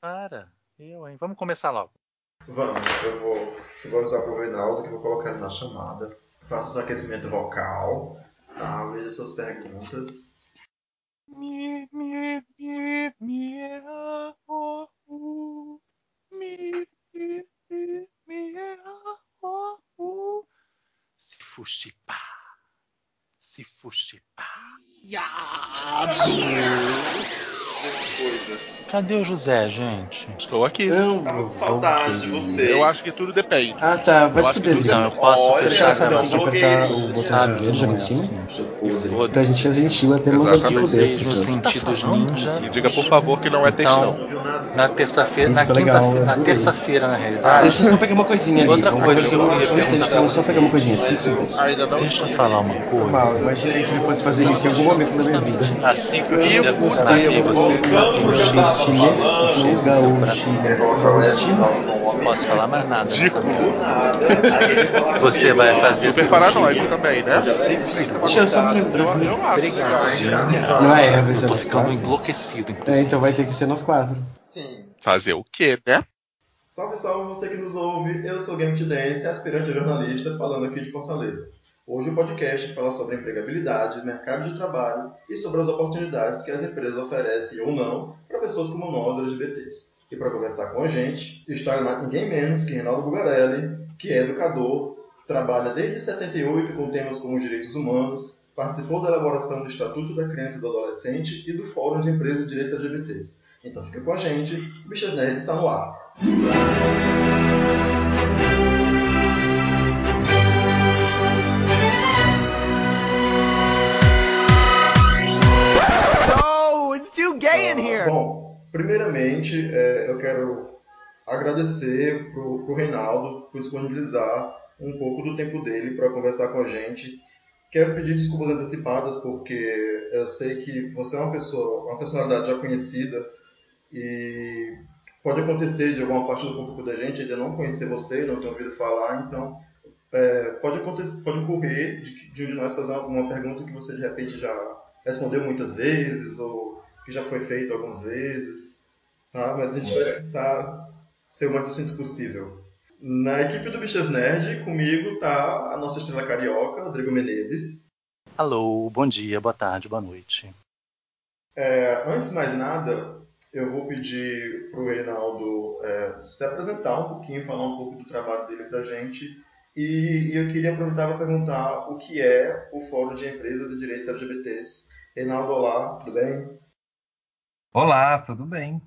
Para. Eu, hein? Vamos começar logo. Vamos, eu vou. Vamos para o Reinaldo que vou colocar na chamada. Faça seu aquecimento vocal. Tá? Veja suas perguntas. Cadê o José, gente? Estou aqui. Não, Tava com eu saudade de vocês. Eu acho que tudo depende. Ah, tá. Vai Eu se fuder, que Então, Drico. eu posso Olha, Você fechar já a sabe que tem que gravação. apertar o botão de já como em cima? Então a gente é gentil até manda se fuder as Vocês no pessoas. sentido falando? ninja. E diga por favor que não é textão. Na terça-feira, na quinta-feira, na terça-feira, na realidade. Deixa eu só pegar uma coisinha ali. Outra Vamos coisa eu só pegar uma coisinha. Cinco segundos. Deixa eu falar uma coisa. Mal, imaginei que ele fosse fazer isso em algum momento da minha vida. Assim que eu vou você voltando pro que eu gaúcho. não posso falar mais nada. ele fala Você comigo, vai fazer Super seu paranoico também, né? Deixa eu só me lembrar. Eu, eu acho legal, hein? Não é, vai Eu ser tô nós ficando quatro. enlouquecido. É, então vai ter que ser nós quatro. Sim. Fazer o quê, né? Salve, salve você que nos ouve. Eu sou Game Dance, aspirante a jornalista, falando aqui de Fortaleza. Hoje o podcast fala sobre empregabilidade, mercado de trabalho e sobre as oportunidades que as empresas oferecem ou não para pessoas como nós, LGBTs. E para conversar com a gente está ninguém menos que Reinaldo Bugarelli, que é educador, trabalha desde 78 com temas como direitos humanos, participou da elaboração do Estatuto da Criança e do Adolescente e do Fórum de Empresas de Direitos LGBTs. Então fica com a gente, o Bichas Nerd está no ar. No, it's too gay in here. Bom, primeiramente é, eu quero agradecer pro, pro Reinaldo por disponibilizar um pouco do tempo dele para conversar com a gente. Quero pedir desculpas antecipadas porque eu sei que você é uma pessoa, uma personalidade já conhecida e pode acontecer de alguma parte do público da gente ainda não conhecer você, não ter ouvido falar, então é, pode acontecer, pode ocorrer de, um de nós fazer uma, uma pergunta que você de repente já respondeu muitas vezes ou que já foi feito algumas vezes, tá? Mas a gente vai tentar ser o mais sucinto possível. Na equipe do Bichas Nerd, comigo tá a nossa estrela carioca, Rodrigo Menezes. Alô, bom dia, boa tarde, boa noite. É, antes de mais nada, eu vou pedir pro Reinaldo é, se apresentar um pouquinho, falar um pouco do trabalho dele pra gente. E, e eu queria aproveitar para perguntar o que é o Fórum de Empresas e Direitos LGBTs. Reinaldo, olá, tudo bem? Olá, tudo bem?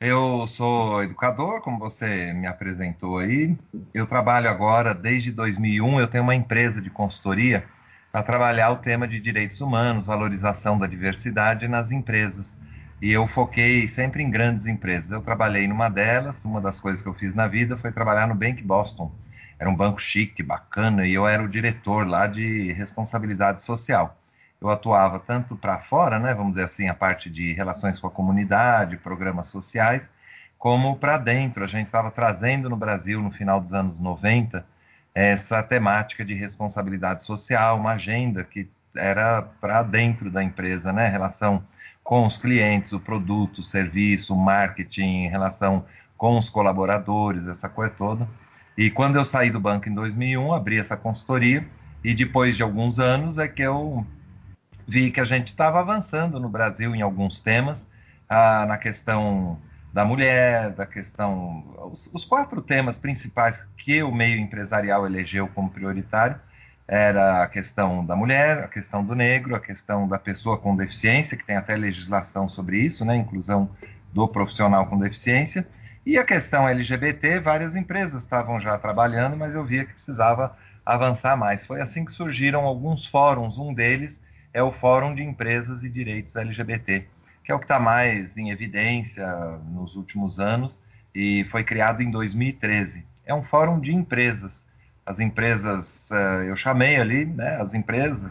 Eu sou educador, como você me apresentou aí. Eu trabalho agora, desde 2001, eu tenho uma empresa de consultoria para trabalhar o tema de direitos humanos, valorização da diversidade nas empresas. E eu foquei sempre em grandes empresas. Eu trabalhei numa delas, uma das coisas que eu fiz na vida foi trabalhar no Bank Boston. Era um banco chique, bacana, e eu era o diretor lá de responsabilidade social eu atuava tanto para fora, né, vamos dizer assim, a parte de relações com a comunidade, programas sociais, como para dentro. A gente estava trazendo no Brasil, no final dos anos 90, essa temática de responsabilidade social, uma agenda que era para dentro da empresa, né, relação com os clientes, o produto, o serviço, o marketing, relação com os colaboradores, essa coisa toda. E quando eu saí do banco em 2001, abri essa consultoria e depois de alguns anos é que eu vi que a gente estava avançando no Brasil em alguns temas, ah, na questão da mulher, da questão. Os, os, quatro temas principais que o meio empresarial elegeu como prioritário era a questão da mulher, a questão do negro, a questão da pessoa com deficiência, que tem até legislação sobre isso, né, inclusão do profissional com deficiência, e a questão LGBT, várias empresas estavam já trabalhando, mas eu via que precisava avançar mais. Foi assim que surgiram alguns fóruns, um deles é o Fórum de Empresas e Direitos LGBT, que é o que está mais em evidência nos últimos anos e foi criado em 2013. É um fórum de empresas. As empresas, eu chamei ali, né, as empresas,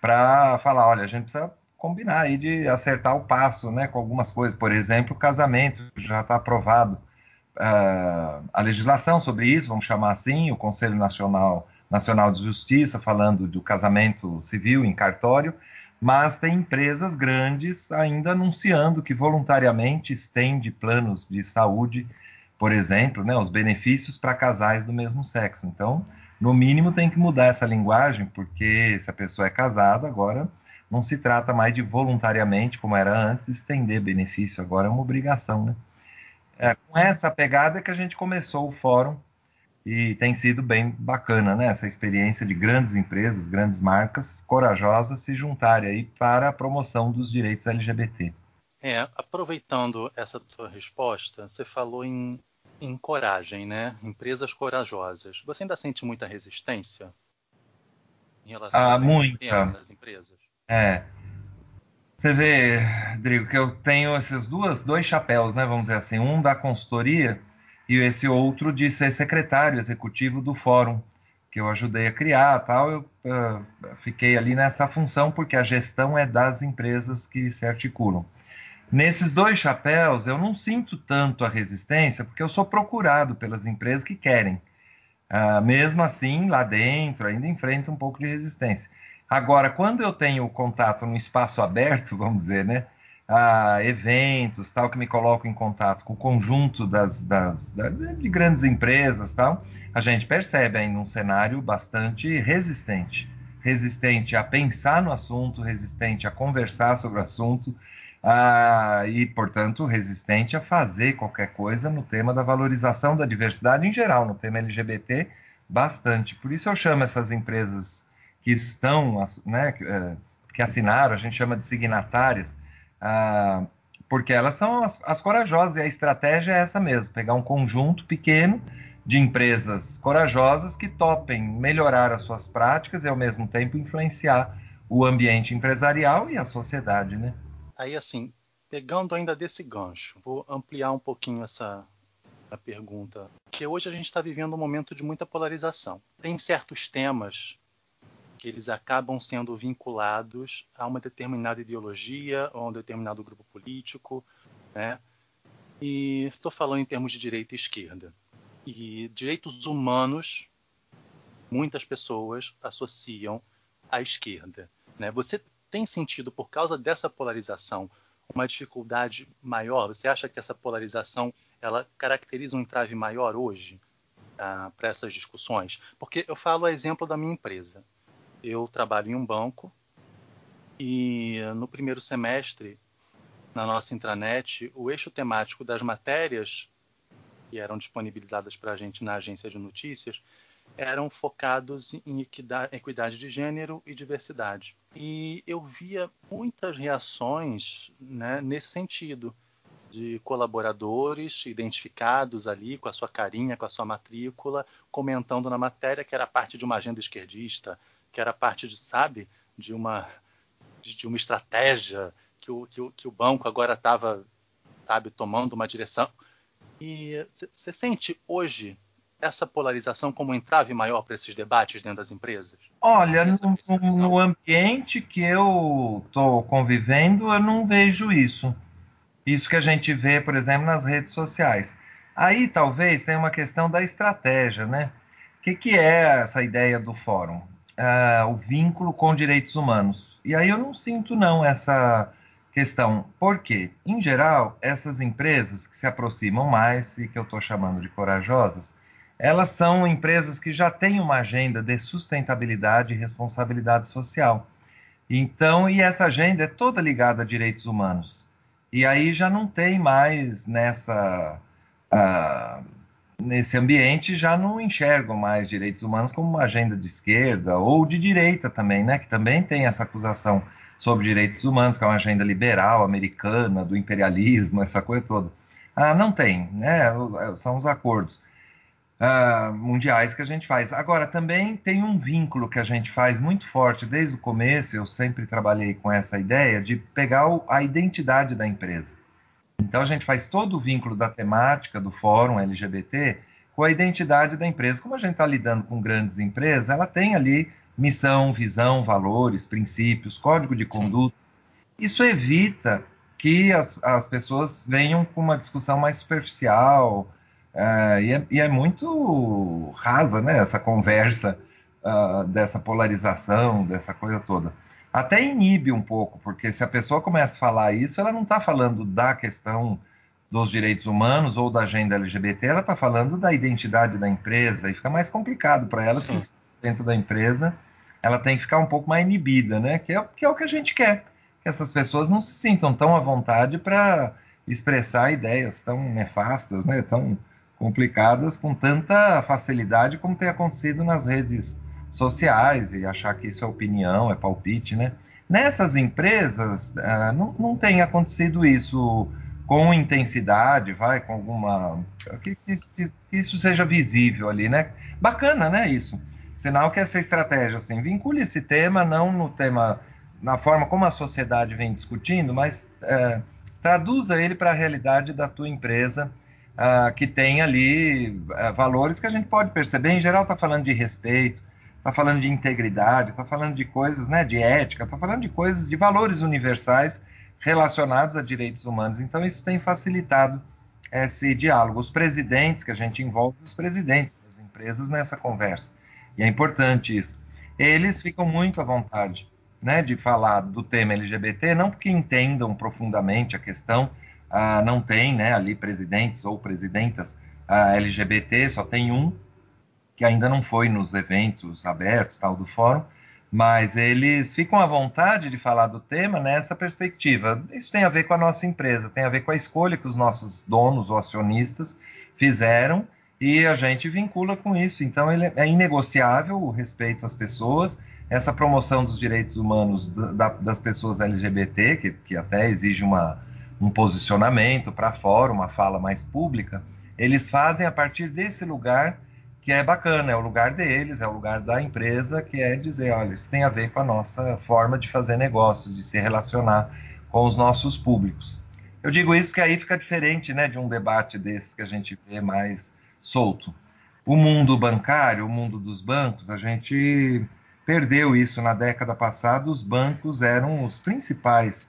para falar, olha, a gente precisa combinar aí de acertar o passo, né, com algumas coisas. Por exemplo, casamento já está aprovado uh, a legislação sobre isso, vamos chamar assim, o Conselho Nacional Nacional de Justiça falando do casamento civil em cartório, mas tem empresas grandes ainda anunciando que voluntariamente estende planos de saúde, por exemplo, né, os benefícios para casais do mesmo sexo. Então, no mínimo tem que mudar essa linguagem, porque se a pessoa é casada, agora não se trata mais de voluntariamente, como era antes, estender benefício, agora é uma obrigação, né? É, com essa pegada que a gente começou o fórum e tem sido bem bacana, né? Essa experiência de grandes empresas, grandes marcas corajosas se juntarem aí para a promoção dos direitos LGBT. É, aproveitando essa tua resposta, você falou em, em coragem, né? Empresas corajosas. Você ainda sente muita resistência em relação ah, a muita. das empresas? É. Você vê, Rodrigo, que eu tenho esses duas, dois chapéus, né? Vamos dizer assim, um da consultoria e esse outro de ser secretário executivo do fórum que eu ajudei a criar, tal. Eu uh, fiquei ali nessa função porque a gestão é das empresas que se articulam. Nesses dois chapéus, eu não sinto tanto a resistência, porque eu sou procurado pelas empresas que querem. Uh, mesmo assim, lá dentro, ainda enfrenta um pouco de resistência. Agora, quando eu tenho contato no espaço aberto, vamos dizer, né? A eventos, tal, que me colocam em contato com o conjunto das, das, de grandes empresas, tal, a gente percebe ainda um cenário bastante resistente, resistente a pensar no assunto, resistente a conversar sobre o assunto, a, e, portanto, resistente a fazer qualquer coisa no tema da valorização da diversidade em geral, no tema LGBT, bastante. Por isso eu chamo essas empresas que estão, né, que, que assinaram, a gente chama de signatárias, ah, porque elas são as, as, corajosas e a estratégia é essa mesmo: pegar um conjunto pequeno de empresas corajosas que topem melhorar as suas práticas e ao mesmo tempo influenciar o ambiente empresarial e a sociedade, né? Aí assim, pegando ainda desse gancho, vou ampliar um pouquinho essa a pergunta, que hoje a gente está vivendo um momento de muita polarização. Tem certos temas que eles acabam sendo vinculados a uma determinada ideologia ou a um determinado grupo político, né? E estou falando em termos de direita e esquerda. E direitos humanos, muitas pessoas associam à esquerda. Né? Você tem sentido, por causa dessa polarização, uma dificuldade maior? Você acha que essa polarização ela caracteriza um entrave maior hoje ah, para essas discussões? Porque eu falo a exemplo da minha empresa eu trabalho em um banco e no primeiro semestre, na nossa intranet, o eixo temático das matérias que eram disponibilizadas para a gente na agência de notícias eram focados em equidade de gênero e diversidade. E eu via muitas reações né, nesse sentido, de colaboradores identificados ali com a sua carinha, com a sua matrícula, comentando na matéria que era parte de uma agenda esquerdista, que era parte de, sabe, de uma, de uma estratégia que o, que o, que o banco agora estava, sabe, tomando uma direção. E você sente hoje essa polarização como um entrave maior para esses debates dentro das empresas? Olha, no, no, ambiente que eu estou convivendo, eu não vejo isso. Isso que a gente vê, por exemplo, nas redes sociais. Aí talvez tenha uma questão da estratégia, né? O que, que é essa ideia do fórum? Uh, o vínculo com direitos humanos. E aí eu não sinto não essa questão. Por quê? Em geral, essas empresas que se aproximam mais e que eu estou chamando de corajosas, elas são empresas que já têm uma agenda de sustentabilidade e responsabilidade social. Então, e essa agenda é toda ligada a direitos humanos. E aí já não tem mais nessa uh, nesse ambiente já não enxergam mais direitos humanos como uma agenda de esquerda ou de direita também, né? Que também tem essa acusação sobre direitos humanos, que é uma agenda liberal americana, do imperialismo, essa coisa toda. Ah, não tem, né? São os acordos ah, mundiais que a gente faz. Agora, também tem um vínculo que a gente faz muito forte desde o começo, eu sempre trabalhei com essa ideia de pegar a identidade da empresa. Então a gente faz todo o vínculo da temática do fórum LGBT com a identidade da empresa. Como a gente está lidando com grandes empresas, ela tem ali missão, visão, valores, princípios, código de conduta. Sim. Isso evita que as, as pessoas venham com uma discussão mais superficial, uh, e, é, e, é, muito rasa né, essa conversa uh, dessa polarização, dessa coisa toda. Até inibe um pouco, porque se a pessoa começa a falar isso, ela não está falando da questão dos direitos humanos ou da agenda LGBT, ela está falando da identidade da empresa e fica mais complicado para ela, porque dentro da empresa ela tem que ficar um pouco mais inibida, né? Que é, que é o que a gente quer, que essas pessoas não se sintam tão à vontade para expressar ideias tão nefastas, né? Tão complicadas com tanta facilidade como tem acontecido nas redes sociais e achar que isso é opinião, é palpite, né? Nessas empresas uh, não, não tem acontecido isso com intensidade, vai, com alguma. Que, que, que, isso seja visível ali, né? Bacana, né? Isso. Sinal que essa estratégia, assim, vincule esse tema, não no tema, na forma como a sociedade vem discutindo, mas é, traduza ele para a realidade da tua empresa, uh, que tem ali uh, valores que a gente pode perceber. Em geral, está falando de respeito, está falando de integridade, está falando de coisas, né, de ética, está falando de coisas, de valores universais relacionados a direitos humanos. Então, isso tem facilitado esse diálogo. Os presidentes, que a gente envolve os presidentes das empresas nessa conversa, e é importante isso. Eles ficam muito à vontade né, de falar do tema LGBT, não porque entendam profundamente a questão, ah, não tem né, ali presidentes ou presidentas ah, LGBT, só tem um, que ainda não foi nos eventos abertos tal do fórum, mas eles ficam à vontade de falar do tema nessa perspectiva. Isso tem a ver com a nossa empresa, tem a ver com a escolha que os nossos donos ou acionistas fizeram e a gente vincula com isso. Então, ele é inegociável o respeito às pessoas, essa promoção dos direitos humanos da, das pessoas LGBT, que, que até exige uma, um posicionamento para fora, uma fala mais pública, eles fazem a partir desse lugar que é bacana, é o lugar deles, é o lugar da empresa, que é dizer, olha, isso tem a ver com a nossa forma de fazer negócios, de se relacionar com os nossos públicos. Eu digo isso porque aí fica diferente, né, de um debate desses que a gente vê mais solto. O mundo bancário, o mundo dos bancos, a gente perdeu isso na década passada. Os bancos eram os principais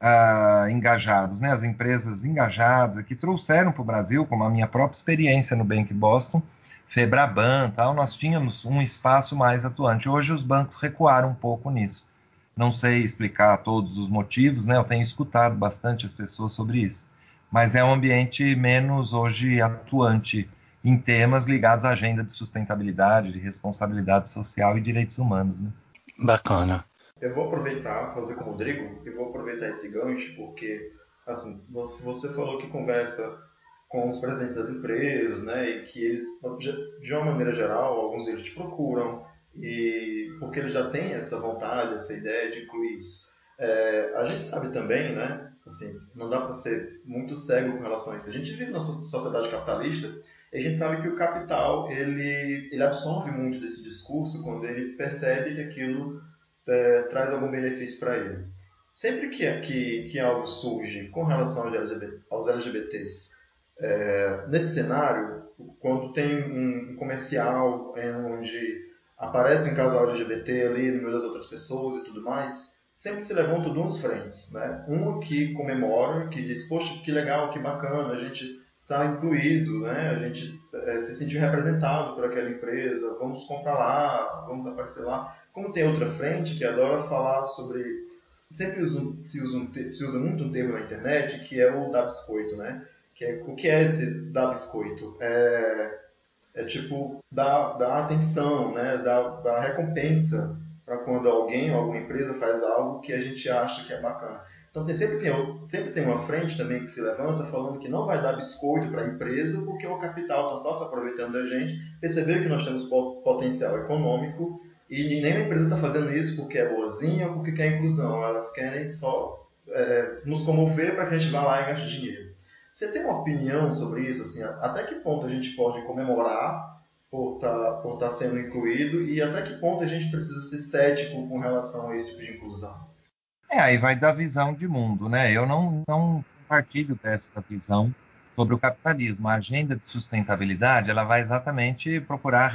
uh, engajados, né, as empresas engajadas que trouxeram para o Brasil, como a minha própria experiência no Bank Boston, Febraban, tal, nós tínhamos um espaço mais atuante. Hoje os bancos recuaram um pouco nisso. Não sei explicar todos os motivos, né? Eu tenho escutado bastante as pessoas sobre isso. Mas é um ambiente menos hoje atuante em temas ligados à agenda de sustentabilidade, de responsabilidade social e direitos humanos, né? Bacana. Eu vou aproveitar, fazer com o Rodrigo, e vou aproveitar esse gancho, porque assim, você falou que conversa com os presidentes das empresas, né, e que eles, de uma maneira geral, alguns deles te procuram, e porque eles já têm essa vontade, essa ideia de incluir isso. É, a gente sabe também, né, assim, não dá para ser muito cego com relação a isso. A gente vive numa sociedade capitalista e a gente sabe que o capital ele, ele absorve muito desse discurso quando ele percebe que aquilo é, traz algum benefício para ele. Sempre que, que, que algo surge com relação aos, LGBT, aos LGBTs é, nesse cenário, quando tem um comercial onde aparece um casal LGBT ali no meio das outras pessoas e tudo mais, sempre se levantam duas frentes. Né? Uma que comemora, que diz, poxa, que legal, que bacana, a gente está incluído, né? a gente é, se sentiu representado por aquela empresa, vamos comprar lá, vamos aparecer lá. Como tem outra frente que adora falar sobre sempre se, usa, se usa muito um termo na internet que é o da biscoito, né? Que é, o que é esse dar biscoito? É, é tipo dar, dar atenção, né? dar, dar recompensa para quando alguém ou alguma empresa faz algo que a gente acha que é bacana. Então tem, sempre, tem, sempre tem uma frente também que se levanta falando que não vai dar biscoito para a empresa porque o capital está só se aproveitando da gente, percebeu que nós temos potencial econômico e nenhuma empresa está fazendo isso porque é boazinha ou porque quer inclusão. Elas querem só é, nos comover para que a gente vá lá e gaste dinheiro. Você tem uma opinião sobre isso? Assim, até que ponto a gente pode comemorar por estar tá, por tá sendo incluído e até que ponto a gente precisa ser cético com relação a esse tipo de inclusão? É, aí vai da visão de mundo, né? Eu não, não partilho dessa visão sobre o capitalismo. A agenda de sustentabilidade, ela vai exatamente procurar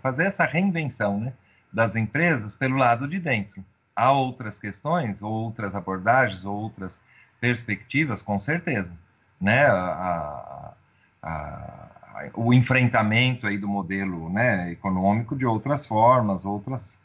fazer essa reinvenção, né? das empresas pelo lado de dentro. Há outras questões, outras abordagens, outras perspectivas, com certeza né, a, a, a, o enfrentamento aí do modelo né, econômico de outras formas, outras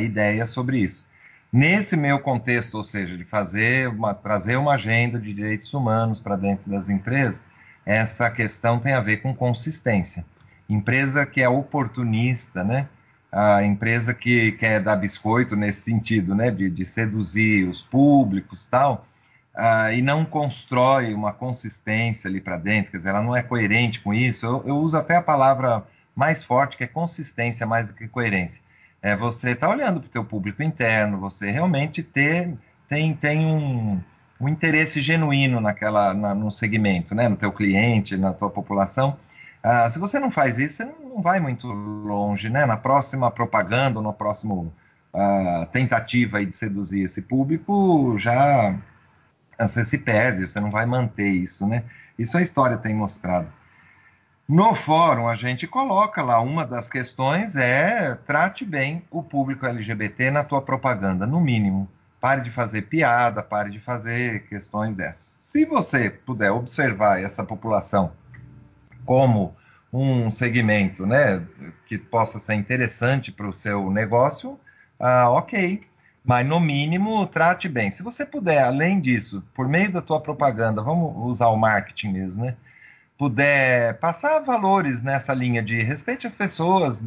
ideias sobre isso. Nesse meu contexto, ou seja, de fazer uma, trazer uma agenda de direitos humanos para dentro das empresas, essa questão tem a ver com consistência. Empresa que é oportunista, né? A empresa que quer dar biscoito nesse sentido, né? De, de seduzir os públicos tal, uh, e não constrói uma consistência ali para dentro, quer dizer, ela não é coerente com isso. Eu, eu uso até a palavra mais forte, que é consistência mais do que coerência é você estar tá olhando para o teu público interno, você realmente ter tem, tem um, um interesse genuíno naquela na, no segmento, né, no teu cliente, na tua população. Ah, se você não faz isso, você não vai muito longe, né? Na próxima propaganda, no próximo ah, tentativa de seduzir esse público, já você se perde, você não vai manter isso, né? Isso a história tem mostrado. No fórum, a gente coloca lá, uma das questões é trate bem o público LGBT na tua propaganda, no mínimo. Pare de fazer piada, pare de fazer questões dessas. Se você puder observar essa população como um segmento né, que possa ser interessante para o seu negócio, ah, ok. Mas, no mínimo, trate bem. Se você puder, além disso, por meio da tua propaganda, vamos usar o marketing mesmo, né? puder passar valores nessa linha de respeite as pessoas,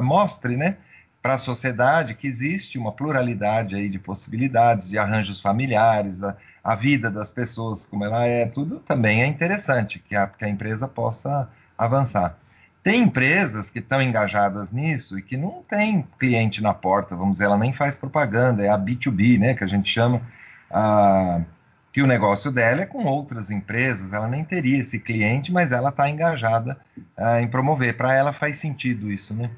mostre, né, para a sociedade que existe uma pluralidade aí de possibilidades, de arranjos familiares, a, a, vida das pessoas como ela é, tudo também é interessante que a, que a empresa possa avançar. Tem empresas que estão engajadas nisso e que não tem cliente na porta, vamos dizer, ela nem faz propaganda, é a B2B, né, que a gente chama. Que o negócio dela é com outras empresas, ela nem teria esse cliente, mas ela está engajada uh, em promover. Para ela faz sentido isso, né?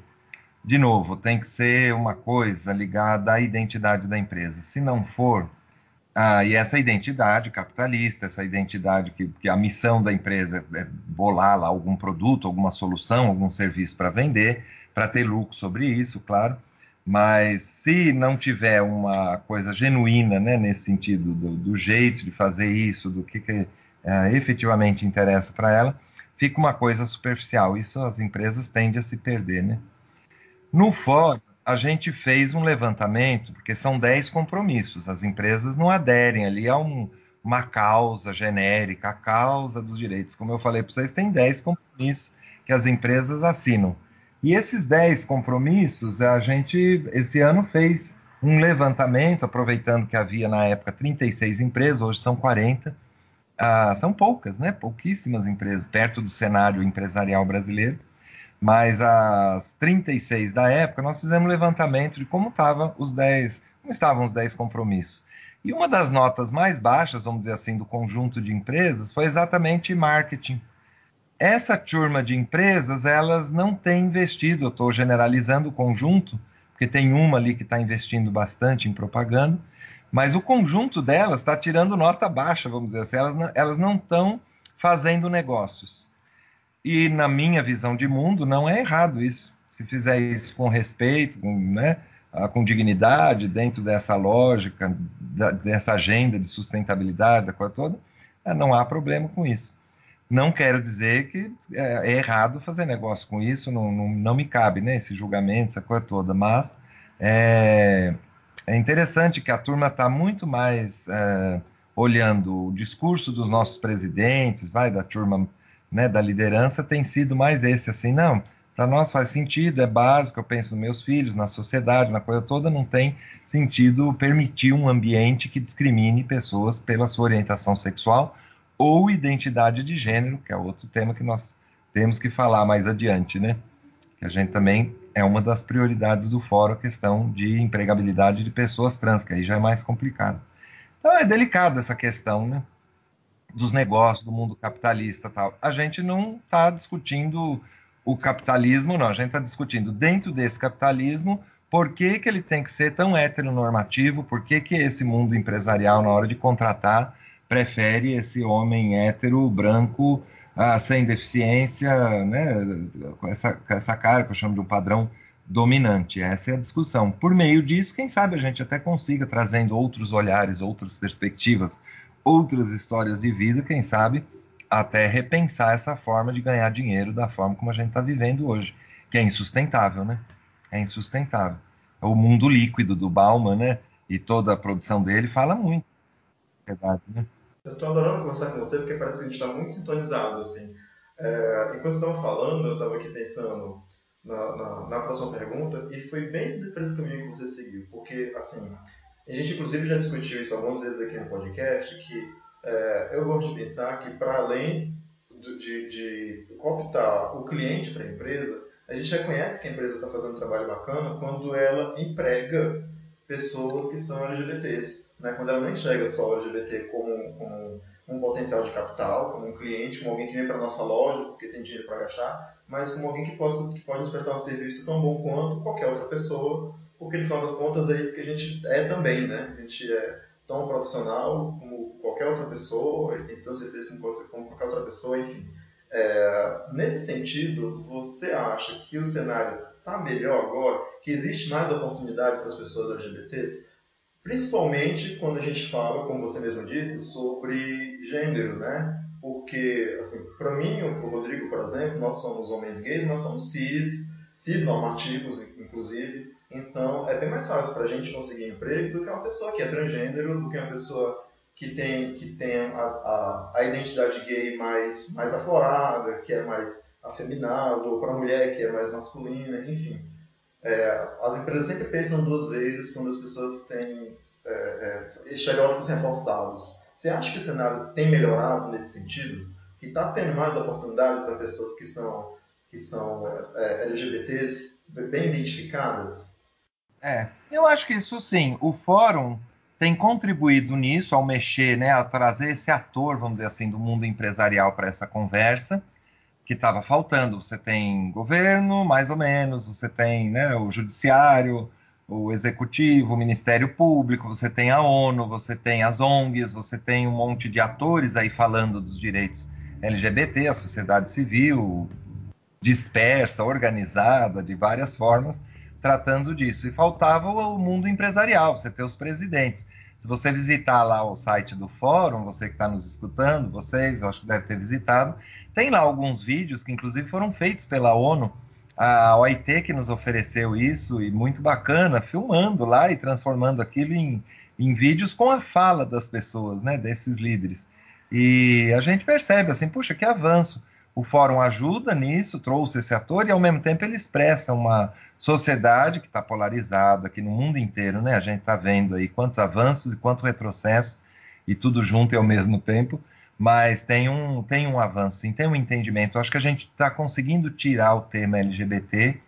De novo, tem que ser uma coisa ligada à identidade da empresa. Se não for, uh, e essa identidade capitalista, essa identidade que, que a missão da empresa é bolar lá algum produto, alguma solução, algum serviço para vender, para ter lucro sobre isso, claro mas se não tiver uma coisa genuína, né, nesse sentido do, do jeito de fazer isso, do que, que é, efetivamente interessa para ela, fica uma coisa superficial. Isso as empresas tendem a se perder, né? No fórum, a gente fez um levantamento, porque são 10 compromissos. As empresas não aderem ali a um, uma causa genérica, a causa dos direitos. Como eu falei para vocês, tem 10 compromissos que as empresas assinam. E esses 10 compromissos, a gente, esse ano, fez um levantamento, aproveitando que havia na época 36 empresas, hoje são 40. Ah, são poucas, né? Pouquíssimas empresas, perto do cenário empresarial brasileiro. Mas as 36 da época, nós fizemos um levantamento de como, tava os 10, como estavam os 10 compromissos. E uma das notas mais baixas, vamos dizer assim, do conjunto de empresas foi exatamente marketing essa turma de empresas, elas não têm investido, eu estou generalizando o conjunto, porque tem uma ali que está investindo bastante em propaganda, mas o conjunto delas está tirando nota baixa, vamos dizer assim, elas não estão fazendo negócios. E na minha visão de mundo, não é errado isso. Se fizer isso com respeito, com, né, ah, com dignidade, dentro dessa lógica, dessa agenda de sustentabilidade, da coisa toda, eh, não há problema com isso. Não quero dizer que é, é errado fazer negócio com isso, não, não, não, me cabe né, esse julgamento, essa coisa toda, mas é, é interessante que a turma está muito mais é, olhando o discurso dos nossos presidentes, vai, da turma né, da liderança, tem sido mais esse, assim, não, para nós faz sentido, é básico, eu penso nos meus filhos, na sociedade, na coisa toda, não tem sentido permitir um ambiente que discrimine pessoas pela sua orientação sexual ou identidade de gênero, que é outro tema que nós temos que falar mais adiante, né? Que a gente também é uma das prioridades do fórum, a questão de empregabilidade de pessoas trans, que aí já é mais complicado. Então é delicada essa questão, né? Dos negócios, do mundo capitalista tal. A gente não está discutindo o capitalismo, não. A gente está discutindo dentro desse capitalismo por que, que ele tem que ser tão heteronormativo, por que, que esse mundo empresarial, na hora de contratar, prefere esse homem hétero, branco, ah, sem deficiência, né, com essa, com essa cara que eu chamo de um padrão dominante. Essa é a discussão. Por meio disso, quem sabe a gente até consiga, trazendo outros olhares, outras perspectivas, outras histórias de vida, quem sabe até repensar essa forma de ganhar dinheiro da forma como a gente está vivendo hoje, que é insustentável, né? É insustentável. O mundo líquido do Bauman, né? e toda a produção dele fala muito. Verdade, né? Eu estou adorando conversar com você porque parece que a gente está muito sintonizado, assim. É, enquanto você estava falando, eu estava aqui pensando na, na, na, próxima pergunta e foi bem por esse caminho que você seguiu, porque, assim, a gente inclusive já discutiu isso algumas vezes aqui no podcast, que é, eu gosto de pensar que para além de, de, de cooptar o cliente para a empresa, a gente reconhece que a empresa está fazendo um trabalho bacana quando ela emprega pessoas que são LGBTs, né? quando ela não enxerga só o LGBT como, como um potencial de capital, como um cliente, como alguém que vem para nossa loja porque tem dinheiro para gastar, mas como alguém que, possa, que pode nos prestar um serviço tão bom quanto qualquer outra pessoa, porque no final das contas é isso que a gente é também, né? A gente é tão profissional como qualquer outra pessoa, e tem que ter serviço como, como qualquer outra pessoa, enfim. É, nesse sentido, você acha que o cenário está melhor agora? Que existe mais oportunidade para as pessoas LGBTs? Principalmente quando a gente fala, como você mesmo disse, sobre gênero, né? Porque, assim, para mim, o Rodrigo, por exemplo, nós somos homens gays, nós somos cis, cis normativos, inclusive. Então, é bem mais fácil para a gente conseguir emprego do que uma pessoa que é transgênero, do que uma pessoa que tem, que tem a, a, a identidade gay mais, mais aflorada, que é mais afeminado, ou para a mulher que é mais masculina, enfim. É, as empresas sempre pensam duas vezes quando as pessoas têm é, é, estereótipos reforçados. Você acha que o cenário tem melhorado nesse sentido? Que está tendo mais oportunidade para pessoas que são, que são é, LGBTs bem identificadas? É, eu acho que isso sim. O fórum tem contribuído nisso ao mexer, né, a trazer esse ator, vamos dizer assim, do mundo empresarial para essa conversa que estava faltando. Você tem governo, mais ou menos, você tem né, o judiciário, o executivo, o Ministério Público, você tem a ONU, você tem as ONGs, você tem um monte de atores aí falando dos direitos LGBT, a sociedade civil dispersa, organizada de várias formas, tratando disso. E faltava o mundo empresarial, você ter os presidentes. Se você visitar lá o site do fórum, você que está nos escutando, vocês, acho que deve ter visitado, tem lá alguns vídeos que, inclusive, foram feitos pela ONU, a OIT que nos ofereceu isso, e muito bacana, filmando lá e transformando aquilo em, em vídeos com a fala das pessoas, né, desses líderes. E a gente percebe assim, puxa, que avanço. O fórum ajuda nisso, trouxe esse ator e ao mesmo tempo ele expressa uma sociedade que está polarizada aqui no mundo inteiro, né? A gente está vendo aí quantos avanços e quanto retrocesso e tudo junto e ao mesmo tempo mas tem um, tem um avanço, sim, tem um entendimento. Acho que a gente está conseguindo tirar o tema LGBT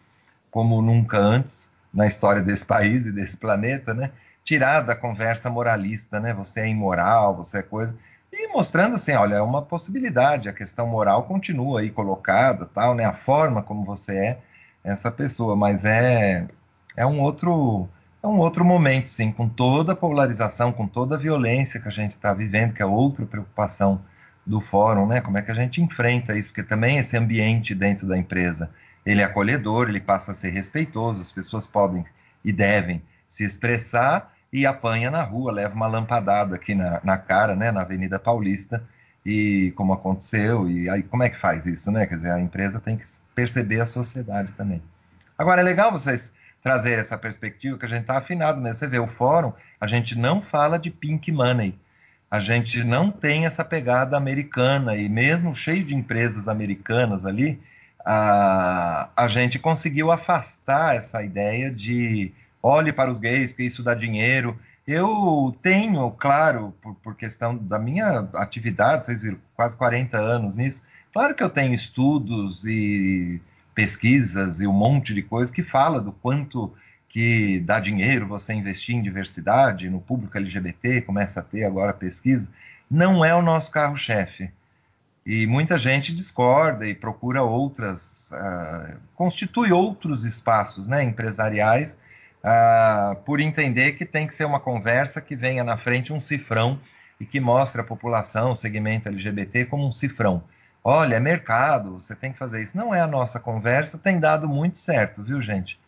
como nunca antes na história desse país e desse planeta, né? Tirar da conversa moralista, né? Você é imoral, você é coisa. E mostrando assim, olha, é uma possibilidade, a questão moral continua aí colocada, tal, né? A forma como você é essa pessoa, mas é é um outro é um outro momento, sim, com toda a polarização, com toda a violência que a gente está vivendo, que é outra preocupação do fórum, né? Como é que a gente enfrenta isso? Porque também esse ambiente dentro da empresa, ele é acolhedor, ele passa a ser respeitoso, as pessoas podem e devem se expressar e apanha na rua, leva uma lampadada aqui na, na cara, né? Na Avenida Paulista e como aconteceu e aí como é que faz isso, né? Quer dizer, a empresa tem que perceber a sociedade também. Agora é legal vocês trazer essa perspectiva que a gente está afinado mesmo. Você vê, o fórum, a gente não fala de pink money. A gente não tem essa pegada americana, e mesmo cheio de empresas americanas ali, a, a gente conseguiu afastar essa ideia de olhe para os gays, porque isso dá dinheiro. Eu tenho, claro, por, por, questão da minha atividade, vocês viram, quase 40 anos nisso, claro que eu tenho estudos e pesquisas e um monte de coisa que fala do quanto que dá dinheiro você investir em diversidade, no público LGBT, começa a ter agora pesquisa, não é o nosso carro-chefe. E muita gente discorda e procura outras, uh, constitui outros espaços né, empresariais, uh, por entender que tem que ser uma conversa que venha na frente um cifrão e que mostre a população, o segmento LGBT, como um cifrão olha, é mercado, você tem que fazer isso. Não é a nossa conversa, tem dado muito certo, viu, gente?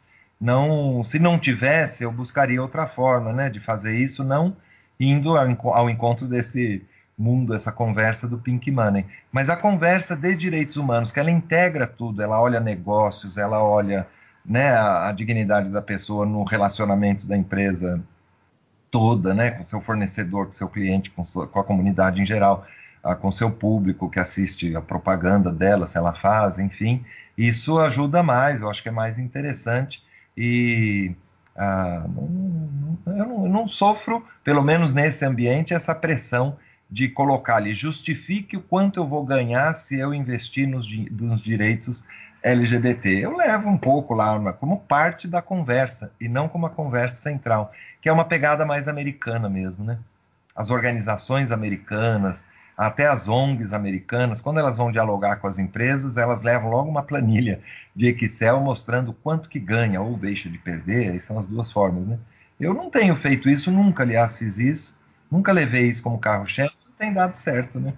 Não, se não tivesse, eu buscaria outra forma, né, de fazer isso, não indo ao encontro desse mundo, essa conversa do Pink Money. Mas a conversa de direitos humanos, que ela integra tudo, ela olha negócios, ela olha né, a, a dignidade da pessoa no relacionamento da empresa toda, né, com seu fornecedor, com seu cliente, com, sua, com a comunidade em geral, ah, com seu público que assiste a propaganda dela, se ela faz, enfim, isso ajuda mais, eu acho que é mais interessante. E ah, não, eu, não, eu não sofro, pelo menos nesse ambiente, essa pressão de colocar ali, justifique o quanto eu vou ganhar se eu investir nos, nos direitos LGBT. Eu levo um pouco lá como parte da conversa e não como a conversa central, que é uma pegada mais americana mesmo, né? As organizações americanas, até as ONGs americanas, quando elas vão dialogar com as empresas, elas levam logo uma planilha de Excel mostrando quanto que ganha ou deixa de perder, aí são as duas formas, né? Eu não tenho feito isso, nunca, aliás, fiz isso, nunca levei isso como carro-chefe, tem dado certo, né?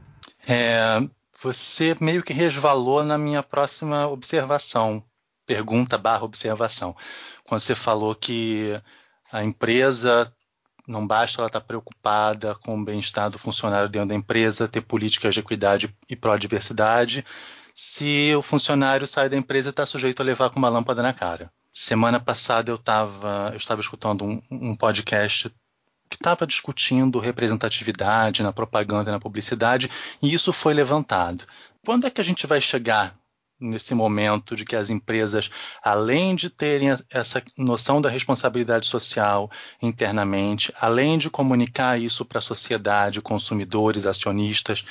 É, você meio que resvalou na minha próxima observação, pergunta barra observação, quando você falou que a empresa não basta ela estar preocupada com o bem-estar do funcionário dentro da empresa, ter políticas de equidade e pró-diversidade, se o funcionário sai da empresa está sujeito a levar com uma lâmpada na cara. Semana passada eu, tava, eu estava escutando um, um podcast que estava discutindo representatividade na propaganda e na publicidade, e isso foi levantado. Quando é que a gente vai chegar nesse momento de que as empresas, além de terem essa noção da responsabilidade social internamente, além de comunicar isso para a sociedade, consumidores, acionistas,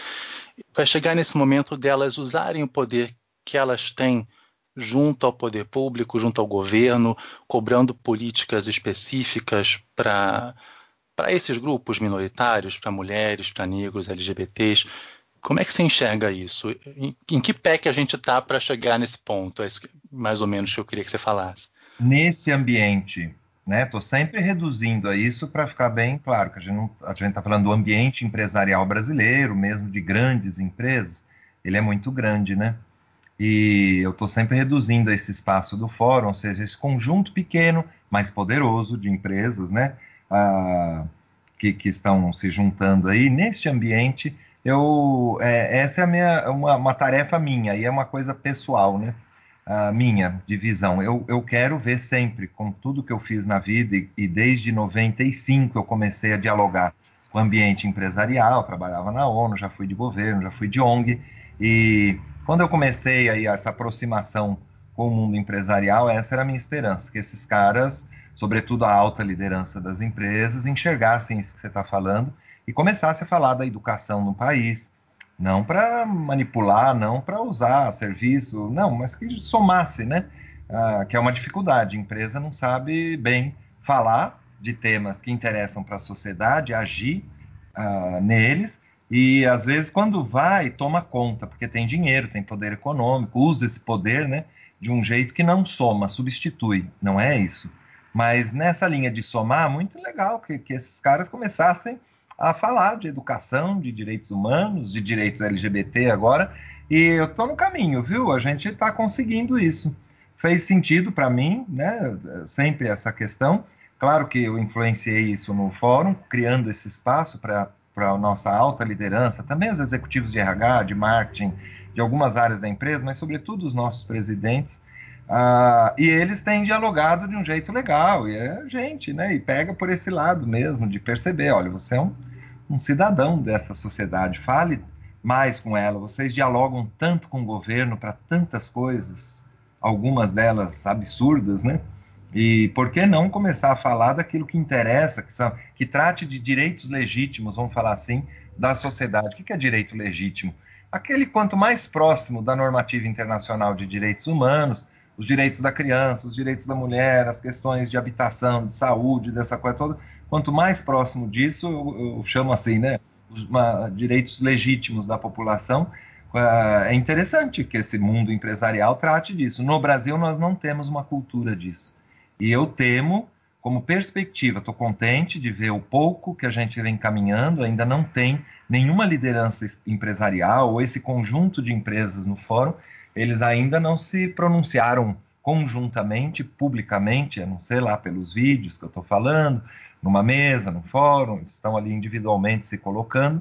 vai chegar nesse momento delas usarem o poder que elas têm junto ao poder público, junto ao governo, cobrando políticas específicas para para esses grupos minoritários, para mulheres, para negros, LGBTs, como é que você enxerga isso? Em, em que pé que a gente está para chegar nesse ponto? É isso mais ou menos que eu queria que você falasse. Nesse ambiente, né? Estou sempre reduzindo a isso para ficar bem claro que a gente está falando do ambiente empresarial brasileiro, mesmo de grandes empresas, ele é muito grande, né? E eu estou sempre reduzindo esse espaço do fórum, ou seja, esse conjunto pequeno, mais poderoso de empresas, né? Que, que, estão se juntando aí, neste ambiente, eu, é, essa é minha, uma, uma, tarefa minha, e é uma coisa pessoal, né? Minha, de visão. Eu, eu quero ver sempre, com tudo que eu fiz na vida, e, e desde 95 eu comecei a dialogar com o ambiente empresarial, trabalhava na ONU, já fui de governo, já fui de ONG, e quando eu comecei aí essa aproximação com o mundo empresarial, essa era a minha esperança, que esses caras sobretudo a alta liderança das empresas, enxergassem isso que você está falando e começasse a falar da educação no país, não para manipular, não para usar serviço, não, mas que somasse, né? Ah, que é uma dificuldade. A empresa não sabe bem falar de temas que interessam para a sociedade, agir ah, neles, e às vezes quando vai, toma conta, porque tem dinheiro, tem poder econômico, usa esse poder, né? De um jeito que não soma, substitui. Não é isso. Mas nessa linha de somar, muito legal que, que esses caras começassem a falar de educação, de direitos humanos, de direitos LGBT agora, e eu estou no caminho, viu? A gente está conseguindo isso. Fez sentido para mim, né? Sempre essa questão. Claro que eu influenciei isso no fórum, criando esse espaço para a nossa alta liderança, também os executivos de RH, de marketing, de algumas áreas da empresa, mas sobretudo os nossos presidentes, ah, e eles têm dialogado de um jeito legal, e é gente, né? E pega por esse lado mesmo, de perceber: olha, você é um, um cidadão dessa sociedade, fale mais com ela. Vocês dialogam tanto com o governo para tantas coisas, algumas delas absurdas, né? E por que não começar a falar daquilo que interessa, que, são, que trate de direitos legítimos, vamos falar assim, da sociedade? O que é direito legítimo? Aquele quanto mais próximo da normativa internacional de direitos humanos, os direitos da criança, os direitos da mulher, as questões de habitação, de saúde, dessa coisa toda. Quanto mais próximo disso, eu, eu chamo assim, né, uma, direitos legítimos da população, é interessante que esse mundo empresarial trate disso. No Brasil, nós não temos uma cultura disso. E eu temo, como perspectiva, estou contente de ver o pouco que a gente vem caminhando, ainda não tem nenhuma liderança empresarial ou esse conjunto de empresas no fórum eles ainda não se pronunciaram conjuntamente, publicamente, a não ser lá pelos vídeos que eu estou falando, numa mesa, no fórum, estão ali individualmente se colocando,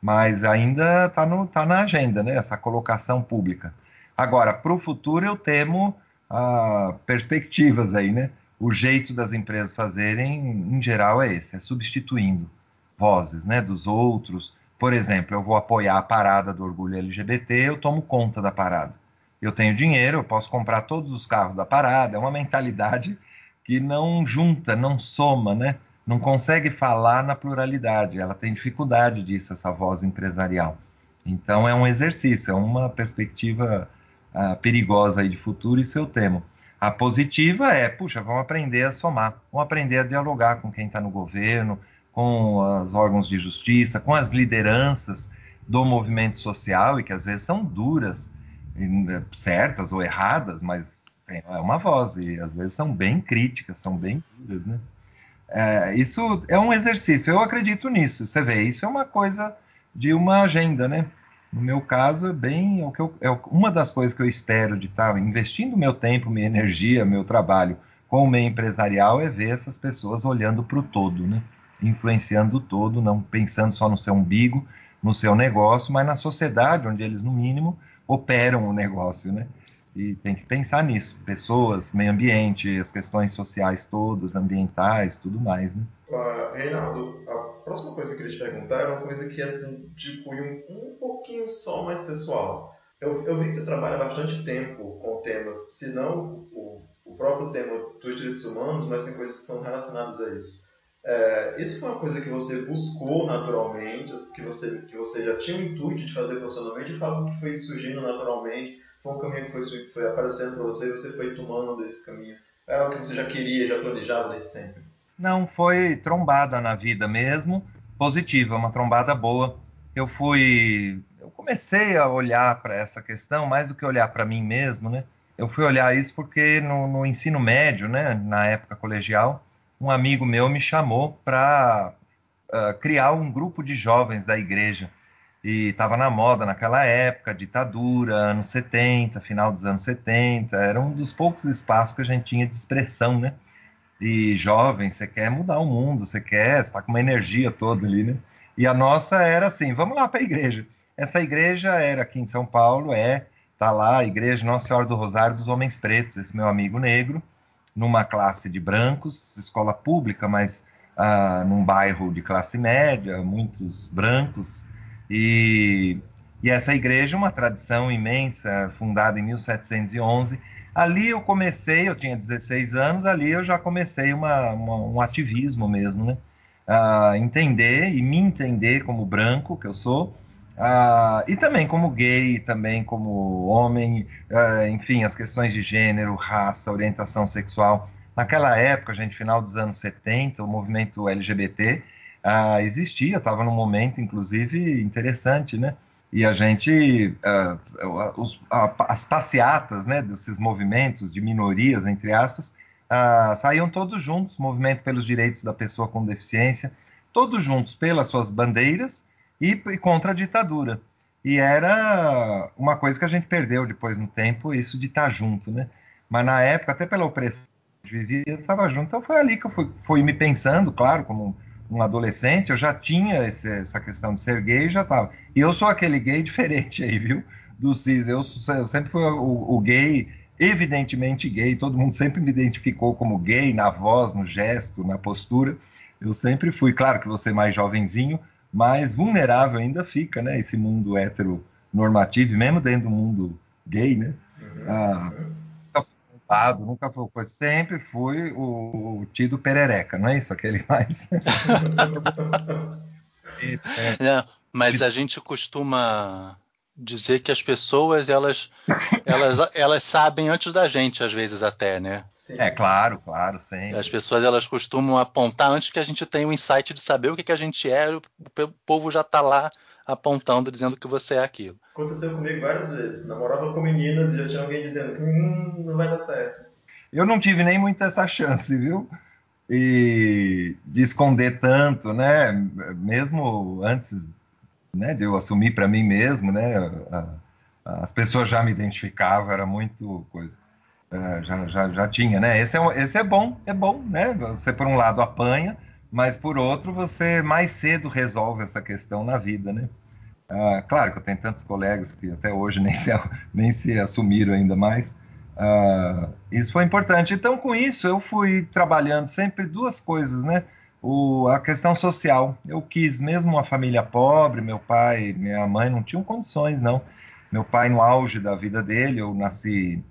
mas ainda está tá na agenda, né, essa colocação pública. Agora, para o futuro eu temo ah, perspectivas aí, né? o jeito das empresas fazerem, em geral, é esse, é substituindo vozes, né, dos outros. Por exemplo, eu vou apoiar a parada do orgulho LGBT, eu tomo conta da parada. Eu tenho dinheiro, eu posso comprar todos os carros da parada. É uma mentalidade que não junta, não soma, né? Não consegue falar na pluralidade. Ela tem dificuldade disso, essa voz empresarial. Então é um exercício, é uma perspectiva uh, perigosa aí de futuro, isso eu temo. A positiva é, puxa, vamos aprender a somar, vamos aprender a dialogar com quem está no governo, com os órgãos de justiça, com as lideranças do movimento social e que às vezes são duras, né, certas ou erradas, mas é uma voz e às vezes são bem críticas, são bem duras, né? É, isso é um exercício, eu acredito nisso. Você vê, isso é uma coisa de uma agenda, né? No meu caso, é bem é o que eu, é uma das coisas que eu espero de estar investindo meu tempo, minha energia, meu trabalho com o meio empresarial é ver essas pessoas olhando para o todo, né? Influenciando todo, não pensando só no seu umbigo, no seu negócio, mas na sociedade, onde eles, no mínimo, operam o negócio, né? E tem que pensar nisso, pessoas, meio ambiente, as questões sociais todas, ambientais, tudo mais, né? Uh, Reinaldo, a próxima coisa que eu queria te perguntar é uma coisa que é assim, tipo, um, um pouquinho só mais pessoal. Eu, eu vi que você trabalha bastante tempo com temas, se não o, o próprio tema dos direitos humanos, mas tem coisas que são relacionadas a isso. É, isso foi uma coisa que você buscou naturalmente, que você, que você já tinha o intuito de fazer profissionalmente, e que foi surgindo naturalmente, foi um caminho que foi, foi aparecendo para você e você foi tomando desse caminho. É algo que você já queria, já planejava desde sempre? Não, foi trombada na vida mesmo, positiva, uma trombada boa. Eu fui, eu comecei a olhar para essa questão mais do que olhar para mim mesmo, né? Eu fui olhar isso porque no, no ensino médio, né, na época colegial, um amigo meu me chamou para uh, ah, criar um grupo de jovens da igreja. E estava na moda naquela época, ditadura, anos 70, final dos anos 70, era um dos poucos espaços que a gente tinha de expressão, né? E jovem, você quer mudar o mundo, você quer, está com uma energia toda ali, né? E a nossa era assim, vamos lá para a igreja. Essa igreja era aqui em São Paulo, é, tá lá a igreja Nossa Senhora do Rosário dos Homens Pretos, esse meu amigo negro, numa classe de brancos, escola pública, mas ah, num bairro de classe média, muitos brancos, e, e essa igreja, uma tradição imensa, fundada em 1711. Ali eu comecei, eu tinha 16 anos, ali eu já comecei uma, uma, um ativismo mesmo, né? Uh, entender e me entender como branco que eu sou, uh, e também como gay, também como homem, uh, enfim, as questões de gênero, raça, orientação sexual. Naquela época, gente, final dos anos 70, o movimento LGBT ah, existia, estava num momento, inclusive, interessante, né? E a gente, os, as passeatas, né, desses movimentos de minorias, entre aspas, saíam todos juntos, movimento pelos direitos da pessoa com deficiência, todos juntos pelas suas bandeiras e, e contra a ditadura. E era uma coisa que a gente perdeu depois no tempo, isso de estar junto, né? Mas na época, até pela opressão que vivia, estava junto. Então foi ali que eu fui, fui me pensando, claro, como um adolescente, eu já tinha esse, essa questão de ser gay, já estava. E eu sou aquele gay diferente aí, viu? Do cis. Eu, eu sempre fui o, o, gay, evidentemente gay, todo mundo sempre me identificou como gay, na voz, no gesto, na postura. Eu sempre fui, claro que você mais jovenzinho, mas vulnerável ainda fica, né? Esse mundo heteronormativo, mesmo dentro do mundo gay, né? Uhum. Ah, lado, nunca foi coisa. Sempre fui o, o tido perereca, não é isso? Aquele mais. Não, mas a gente costuma dizer que as pessoas elas, elas, elas sabem antes da gente, às vezes até, né? Sim. É claro, claro, sim. As pessoas elas costumam apontar antes que a gente tenha o um insight de saber o que, que a gente é, o povo já está lá apontando, dizendo que você é aquilo. Aconteceu comigo várias vezes. Namorava com meninas e já tinha alguém dizendo que hum, não vai dar certo. Eu não tive nem muito essa chance, viu? E de esconder tanto, né? Mesmo antes né, de eu assumir para mim mesmo, né? As pessoas já me identificavam, era muito coisa. É, já, já, já tinha, né? Esse é, esse é bom, é bom, né? Você, por um lado, apanha, mas por outro você mais cedo resolve essa questão na vida, né? Ah, claro que eu tenho tantos colegas que até hoje nem se, nem se assumiram ainda mais, Uh, isso foi importante. Então, com isso, eu fui trabalhando sempre duas coisas, né? O, a questão social. Eu quis, mesmo uma família pobre, meu pai minha mãe não tinham condições, não. Meu pai, no auge da vida dele, eu nasci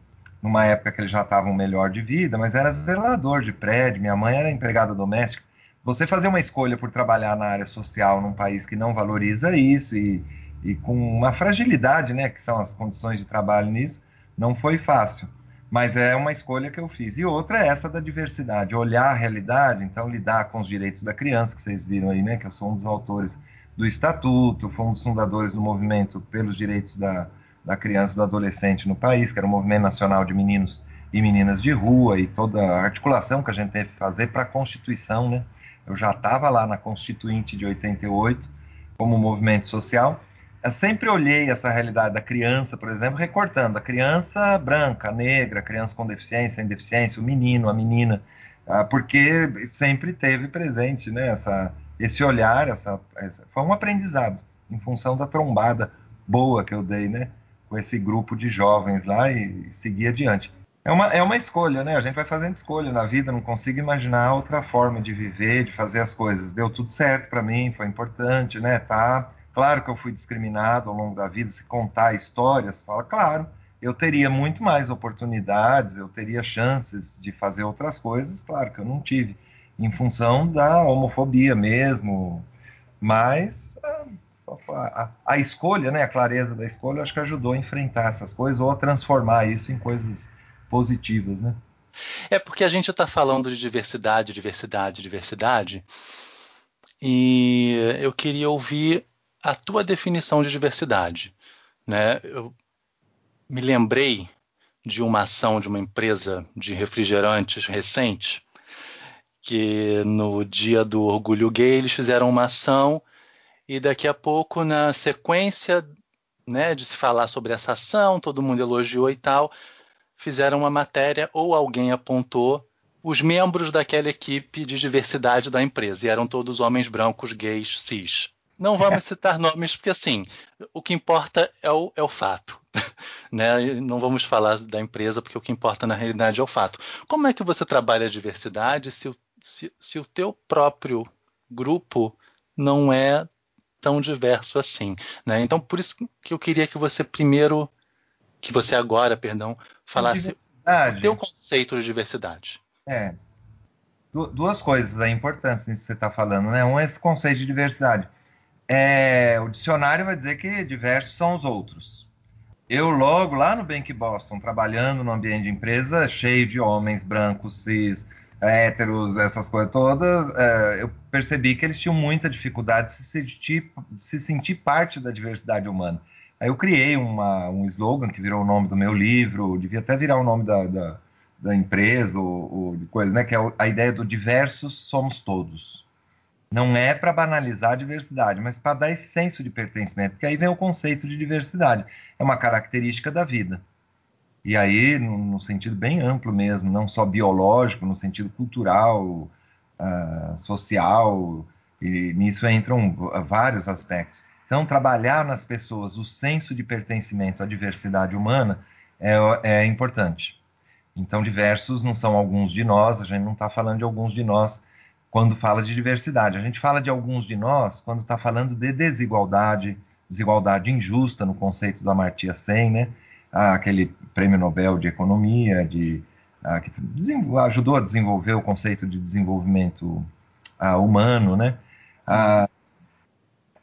numa época que eles já estavam melhor de vida, mas era zelador de prédio, minha mãe era empregada doméstica. Você fazer uma escolha por trabalhar na área social num país que não valoriza isso e, e com uma fragilidade, né, que são as condições de trabalho nisso, não foi fácil. Mas é uma escolha que eu fiz. E outra é essa da diversidade, olhar a realidade, então lidar com os direitos da criança, que vocês viram aí, né, que eu sou um dos autores do Estatuto, fui um dos fundadores do movimento pelos direitos da, da criança e do adolescente no país, que era o Movimento Nacional de Meninos e Meninas de Rua, e toda a articulação que a gente teve que fazer para a Constituição, né? Eu já estava lá na Constituinte de 88, como movimento social. Eu sempre olhei essa realidade da criança, por exemplo, recortando a criança branca, negra, criança com deficiência, sem deficiência, o menino, a menina, ah, porque sempre teve presente né, essa, esse olhar, essa, essa, foi um aprendizado em função da trombada boa que eu dei, né? com esse grupo de jovens lá e, e seguir adiante. É uma, é uma escolha, né? A gente vai fazendo escolha na vida, não consigo imaginar outra forma de viver, de fazer as coisas. Deu tudo certo para mim, foi importante, né? Tá. Claro que eu fui discriminado ao longo da vida, se contar histórias, fala, claro, eu teria muito mais oportunidades, eu teria chances de fazer outras coisas, claro que eu não tive, em função da homofobia mesmo, mas ah, a, a, escolha, né, a clareza da escolha, acho que ajudou a enfrentar essas coisas ou a transformar isso em coisas positivas, né? É porque a gente está falando de diversidade, diversidade, diversidade, e eu queria ouvir a tua definição de diversidade, né? Eu me lembrei de uma ação de uma empresa de refrigerantes recente, que no dia do orgulho gay eles fizeram uma ação e daqui a pouco, na sequência né, de se falar sobre essa ação, todo mundo elogiou e tal, fizeram uma matéria ou alguém apontou os membros daquela equipe de diversidade da empresa, e eram todos homens brancos, gays, cis. Não vamos citar nomes, porque assim, o que importa é o, é o fato. né? Não vamos falar da empresa, porque o que importa na realidade é o fato. Como é que você trabalha a diversidade se o, se, se o teu próprio grupo não é tão diverso assim. Né? Então, por isso que eu queria que você primeiro, que você agora, perdão, falasse o teu conceito de diversidade. É. Du duas coisas aí importantes nisso que você está falando, né? Um é esse conceito de diversidade. É, o dicionário vai dizer que diversos são os outros. Eu, logo lá no Bank Boston, trabalhando no ambiente de empresa cheio de homens brancos, cis, héteros, essas coisas todas, é, eu percebi que eles tinham muita dificuldade de se sentir, de se sentir parte da diversidade humana. Aí eu criei uma, um slogan que virou o nome do meu livro, devia até virar o nome da, da, da empresa ou, ou, de coisa, né? Que é a ideia do diversos somos todos. Não é para banalizar a diversidade, mas para dar esse senso de pertencimento, porque aí vem o conceito de diversidade. É uma característica da vida. E aí, no, no, sentido bem amplo mesmo, não só biológico, no sentido cultural, uh, social, e nisso entram vários aspectos. Então, trabalhar nas pessoas o senso de pertencimento à diversidade humana é, é importante. Então, diversos não são alguns de nós, a gente não está falando de alguns de nós quando fala de diversidade. A gente fala de alguns de nós quando está falando de desigualdade, desigualdade injusta no conceito do Amartya Sen, né? Ah, aquele prêmio Nobel de Economia, de, ah, que ajudou a desenvolver o conceito de desenvolvimento ah, humano, né? Ah,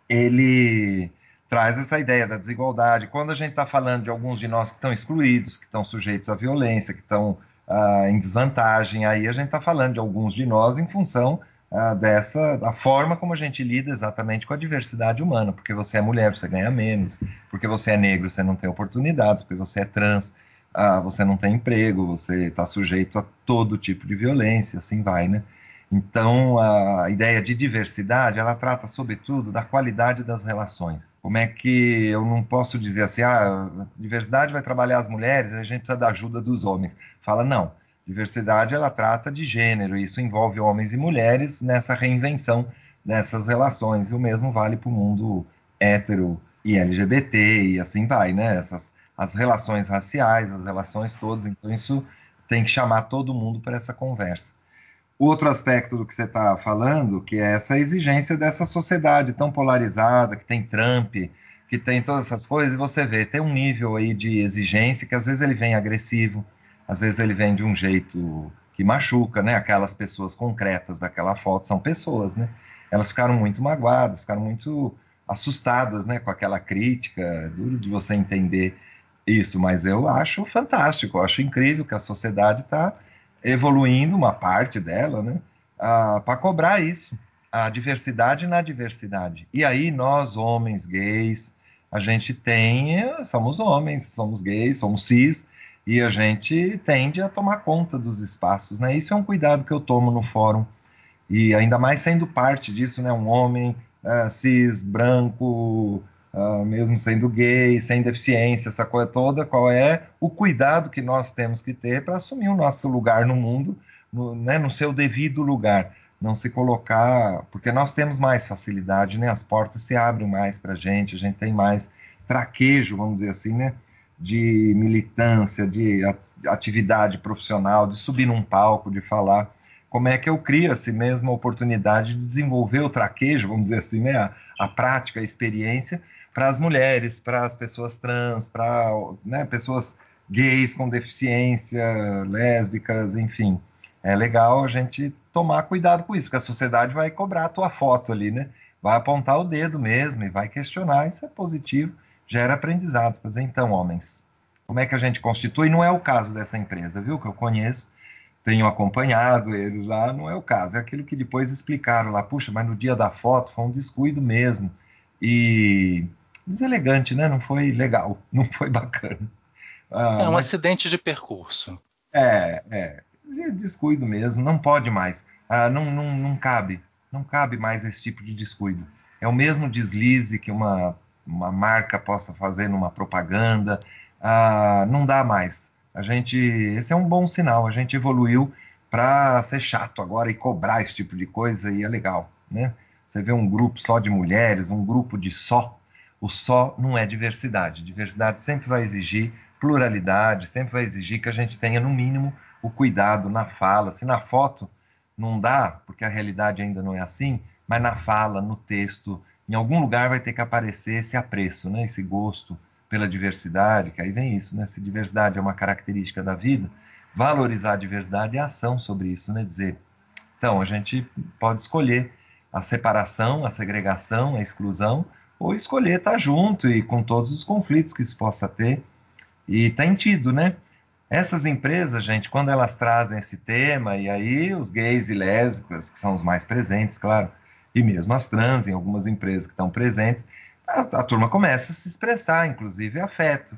ele traz essa ideia da desigualdade. Quando a gente está falando de alguns de nós que estão excluídos, que estão sujeitos à violência, que estão ah, em desvantagem, aí a gente está falando de alguns de nós em função ah, dessa da forma como a gente lida exatamente com a diversidade humana, porque você é mulher, você ganha menos, porque você é negro, você não tem oportunidades, porque você é trans, ah, você não tem emprego, você está sujeito a todo tipo de violência, assim vai, né? Então, a ideia de diversidade, ela trata, sobretudo, da qualidade das relações. Como é que eu não posso dizer assim, ah, diversidade vai trabalhar as mulheres, a gente precisa da ajuda dos homens. Fala, não. Diversidade, ela trata de gênero, isso envolve homens e mulheres nessa reinvenção dessas relações. E o mesmo vale para o mundo hétero e LGBT e assim vai, né? Essas as relações raciais, as relações todas. Então, isso tem que chamar todo mundo para essa conversa. Outro aspecto do que você está falando, que é essa exigência dessa sociedade tão polarizada, que tem Trump, que tem todas essas coisas, e você vê, tem um nível aí de exigência que às vezes ele vem agressivo, às vezes ele vem de um jeito que machuca, né? Aquelas pessoas concretas daquela foto são pessoas, né? Elas ficaram muito magoadas, ficaram muito assustadas, né? Com aquela crítica, é duro de você entender isso, mas eu acho fantástico, eu acho incrível que a sociedade está evoluindo, uma parte dela, né? Ah, Para cobrar isso, a diversidade na diversidade. E aí nós, homens, gays, a gente tem, somos homens, somos gays, somos cis, e a gente tende a tomar conta dos espaços, né? Isso é um cuidado que eu tomo no fórum e ainda mais sendo parte disso, né? Um homem uh, cis, branco, uh, mesmo sendo gay, sem deficiência, essa coisa toda, qual é o cuidado que nós temos que ter para assumir o nosso lugar no mundo, no, né? no seu devido lugar, não se colocar, porque nós temos mais facilidade, né? As portas se abrem mais para a gente, a gente tem mais traquejo, vamos dizer assim, né? De militância, de atividade profissional, de subir num palco, de falar. Como é que eu crio assim mesmo a oportunidade de desenvolver o traquejo, vamos dizer assim, né? a, a prática, a experiência para as mulheres, para as pessoas trans, para né, pessoas gays com deficiência, lésbicas, enfim. É legal a gente tomar cuidado com isso, porque a sociedade vai cobrar a tua foto ali, né? Vai apontar o dedo mesmo e vai questionar, isso é positivo gera aprendizados. Quer dizer, então, homens, como é que a gente constitui? Não é o caso dessa empresa, viu? Que eu conheço, tenho acompanhado eles lá, não é o caso. É aquilo que depois explicaram lá. Puxa, mas no dia da foto foi um descuido mesmo. E deselegante, né? Não foi legal, não foi bacana. Ah, é um mas... acidente de percurso. É, é. Descuido mesmo, não pode mais. Ah, não, não, não cabe, não cabe mais esse tipo de descuido. É o mesmo deslize que uma uma marca possa fazer numa propaganda. Ah, não dá mais. A gente, esse é um bom sinal. A gente evoluiu para ser chato agora e cobrar esse tipo de coisa e é legal, né? Você vê um grupo só de mulheres, um grupo de só. O só não é diversidade. Diversidade sempre vai exigir pluralidade, sempre vai exigir que a gente tenha no mínimo o cuidado na fala. Se na foto não dá, porque a realidade ainda não é assim, mas na fala, no texto, em algum lugar vai ter que aparecer esse apreço, né? esse gosto pela diversidade, que aí vem isso, né? se diversidade é uma característica da vida, valorizar a diversidade é ação sobre isso, né? dizer, então, a gente pode escolher a separação, a segregação, a exclusão, ou escolher estar junto e com todos os conflitos que isso possa ter, e tem tido, né? Essas empresas, gente, quando elas trazem esse tema, e aí os gays e lésbicas, que são os mais presentes, claro, e mesmo as trans, em algumas empresas que estão presentes, a, a turma começa a se expressar, inclusive afeto,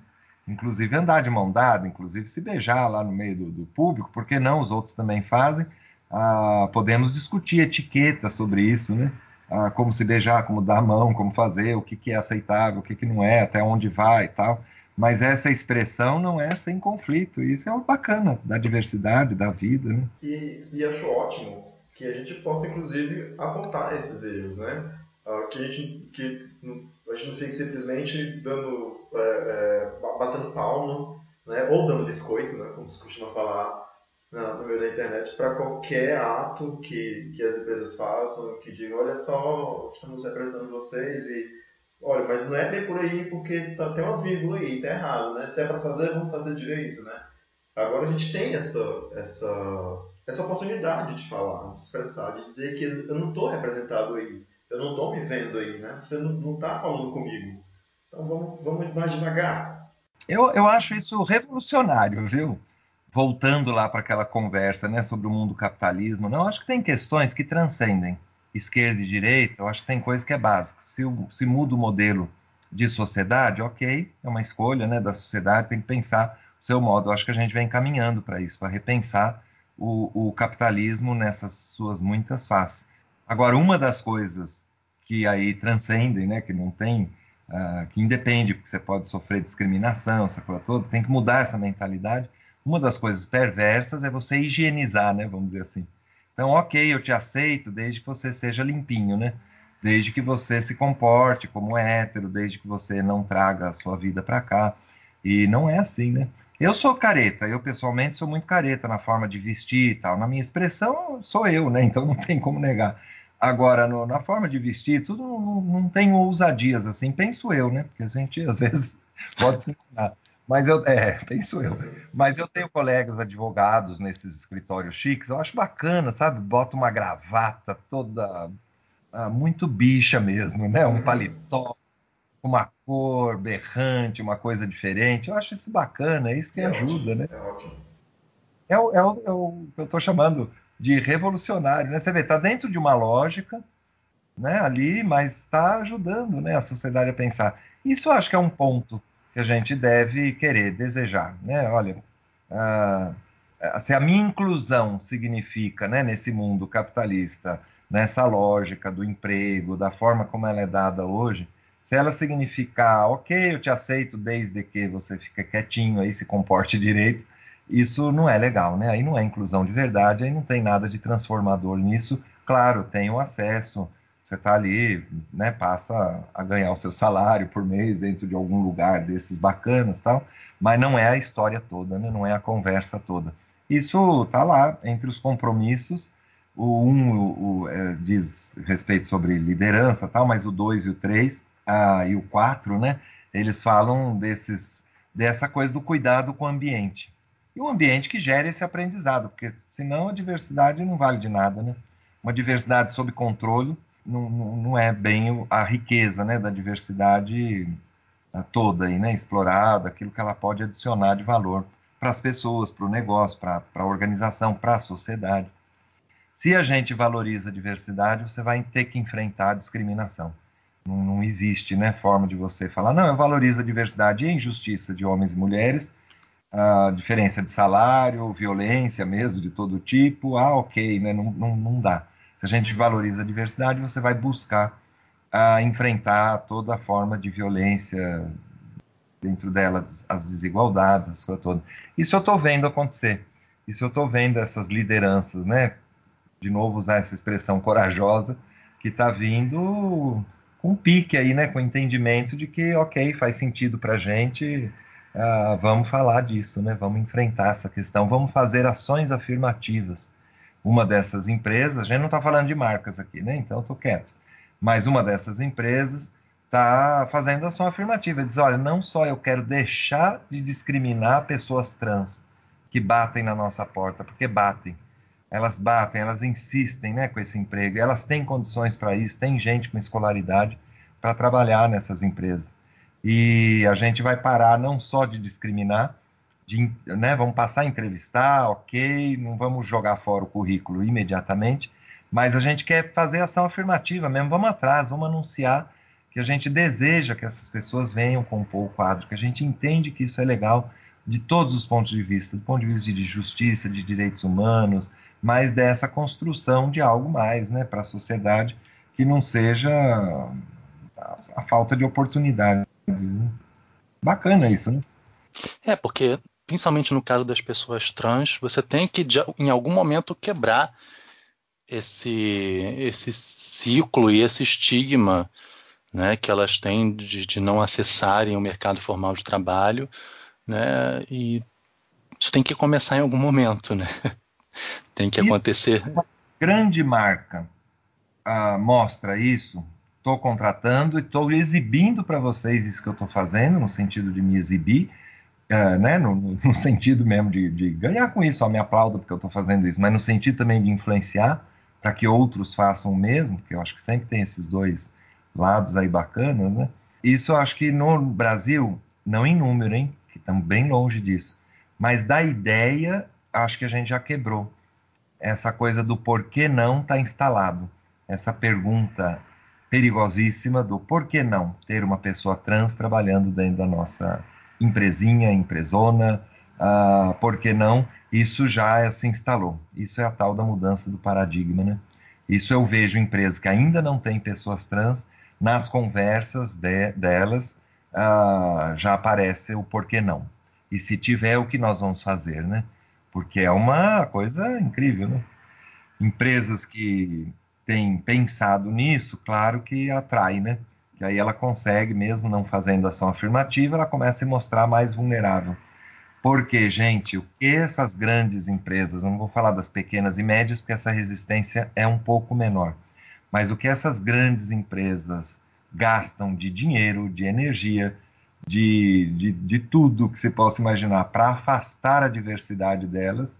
inclusive andar de mão dada, inclusive se beijar lá no meio do, do público, porque não, os outros também fazem. Ah, podemos discutir etiqueta sobre isso, né? Ah, como se beijar, como dar a mão, como fazer, o que, que é aceitável, o que, que não é, até onde vai e tal. Mas essa expressão não é sem conflito. Isso é o bacana da diversidade, da vida. Né? E, e acho ótimo que a gente possa, inclusive, apontar esses erros, né? Uh, que, a gente, que a gente não fique simplesmente dando, é, é, batendo palma, né? ou dando biscoito, né? como se costuma falar no meio da internet, para qualquer ato que, que as empresas façam, que digam, olha só, estamos representando vocês e olha, mas não é bem por aí porque tá, tem uma vírgula aí, tá errado, né? Se é para fazer, vamos fazer direito, né? Agora a gente tem essa, essa essa oportunidade de falar, de se expressar, de dizer que eu não estou representado aí, eu não estou me vendo aí, né? Você não está falando comigo. Então vamos, vamos mais devagar. Eu, eu acho isso revolucionário, viu? Voltando lá para aquela conversa né, sobre o mundo capitalismo, não, acho que tem questões que transcendem esquerda e direita, eu acho que tem coisa que é básica. Se, se muda o modelo de sociedade, ok, é uma escolha né, da sociedade, tem que pensar o seu modo. Eu acho que a gente vem caminhando para isso, para repensar o, o capitalismo nessas suas muitas faces. Agora, uma das coisas que aí transcendem, né, que não tem, uh, que independe, porque você pode sofrer discriminação, essa coisa toda, tem que mudar essa mentalidade. Uma das coisas perversas é você higienizar, né, vamos dizer assim. Então, ok, eu te aceito desde que você seja limpinho, né? Desde que você se comporte como hétero, desde que você não traga a sua vida para cá. E não é assim, né? Eu sou careta, eu pessoalmente sou muito careta na forma de vestir e tal. Na minha expressão, sou eu, né? Então não tem como negar. Agora, no, na forma de vestir, tudo não, não tem ousadias assim, penso eu, né? Porque a gente às vezes pode se enganar. Mas eu, é, penso eu. Mas eu tenho colegas advogados nesses escritórios chiques, eu acho bacana, sabe? Bota uma gravata toda ah, muito bicha mesmo, né? Um paletó, uma cor berrante, uma coisa diferente. Eu acho isso bacana, é isso que é ajuda, ótimo, né? É ótimo. É o, é o, é o que eu estou chamando de revolucionário, né? Você vê, está dentro de uma lógica, né? Ali, mas está ajudando, né? A sociedade a pensar. Isso eu acho que é um ponto que a gente deve querer, desejar, né? Olha, ah, se a minha inclusão significa, né? Nesse mundo capitalista, nessa lógica do emprego, da forma como ela é dada hoje, se ela significar, ok, eu te aceito desde que você fique quietinho aí, se comporte direito, isso não é legal, né? Aí não é inclusão de verdade, aí não tem nada de transformador nisso. Claro, tem o acesso, você está ali, né, passa a ganhar o seu salário por mês dentro de algum lugar desses bacanas tal, mas não é a história toda, né? não é a conversa toda. Isso está lá entre os compromissos. O 1 um, é, diz respeito sobre liderança, tal, mas o 2 e o 3 ah, e o 4, né, eles falam desses, dessa coisa do cuidado com o ambiente. E o ambiente que gera esse aprendizado, porque senão a diversidade não vale de nada, né? Uma diversidade sob controle não, não, é bem a riqueza né, da diversidade toda aí, né, explorada, aquilo que ela pode adicionar de valor para as pessoas, para o negócio, para a organização, para a sociedade. Se a gente valoriza a diversidade, você vai ter que enfrentar a discriminação. Não, não, existe né, forma de você falar, não, eu valorizo a diversidade e a injustiça de homens e mulheres, a diferença de salário, violência mesmo, de todo tipo, ah, ok, né, não, não, não dá. Se a gente valoriza a diversidade, você vai buscar a enfrentar toda forma de violência, dentro delas as desigualdades, as coisas todas. Isso eu estou vendo acontecer. Isso eu estou vendo essas lideranças, né? De novo usar essa expressão corajosa que está vindo com pique aí, né, com entendimento de que, ok, faz sentido para a gente, uh, vamos falar disso, né, vamos enfrentar essa questão, vamos fazer ações afirmativas. Uma dessas empresas, a gente não está falando de marcas aqui, né, então estou quieto, mas uma dessas empresas está fazendo ação afirmativa, diz, olha, não só eu quero deixar de discriminar pessoas trans que batem na nossa porta, porque batem, elas batem, elas insistem né, com esse emprego, elas têm condições para isso, tem gente com escolaridade para trabalhar nessas empresas. E a gente vai parar não só de discriminar, de, né, vamos passar a entrevistar, ok, não vamos jogar fora o currículo imediatamente, mas a gente quer fazer ação afirmativa mesmo, vamos atrás, vamos anunciar que a gente deseja que essas pessoas venham compor o quadro, que a gente entende que isso é legal de todos os pontos de vista, do ponto de vista de justiça, de direitos humanos, mas dessa construção de algo mais né, para a sociedade que não seja a, a falta de oportunidades. Né? Bacana isso, né? É, porque, principalmente no caso das pessoas trans, você tem que, em algum momento, quebrar esse, esse ciclo e esse estigma né, que elas têm de, de não acessarem o mercado formal de trabalho, né, e isso tem que começar em algum momento, né? Tem que isso, acontecer. Uma grande marca uh, mostra isso. Estou contratando e estou exibindo para vocês isso que eu estou fazendo, no sentido de me exibir, uh, né? no, no, sentido mesmo de, de, ganhar com isso, ó, me aplaudo porque eu estou fazendo isso, mas no sentido também de influenciar para que outros façam o mesmo, que eu acho que sempre tem esses dois lados aí bacanas, né? Isso eu acho que no Brasil, não em número, hein? Que estamos bem longe disso, mas da ideia acho que a gente já quebrou. Essa coisa do por que não está instalado. Essa pergunta perigosíssima do por que não ter uma pessoa trans trabalhando dentro da nossa empresinha, empresona, uh, por que não? Isso já se instalou. Isso é a tal da mudança do paradigma, né? Isso eu vejo empresas que ainda não têm pessoas trans, nas conversas de, delas uh, já aparece o porquê não. E se tiver, o que nós vamos fazer, né? Porque é uma coisa incrível, né? Empresas que têm pensado nisso, claro que atrai, né? Que aí ela consegue, mesmo não fazendo ação afirmativa, ela começa a se mostrar mais vulnerável. Porque, gente, o que essas grandes empresas, não vou falar das pequenas e médias, porque essa resistência é um pouco menor, mas o que essas grandes empresas gastam de dinheiro, de energia, de, de, de tudo que se possa imaginar para afastar a diversidade delas,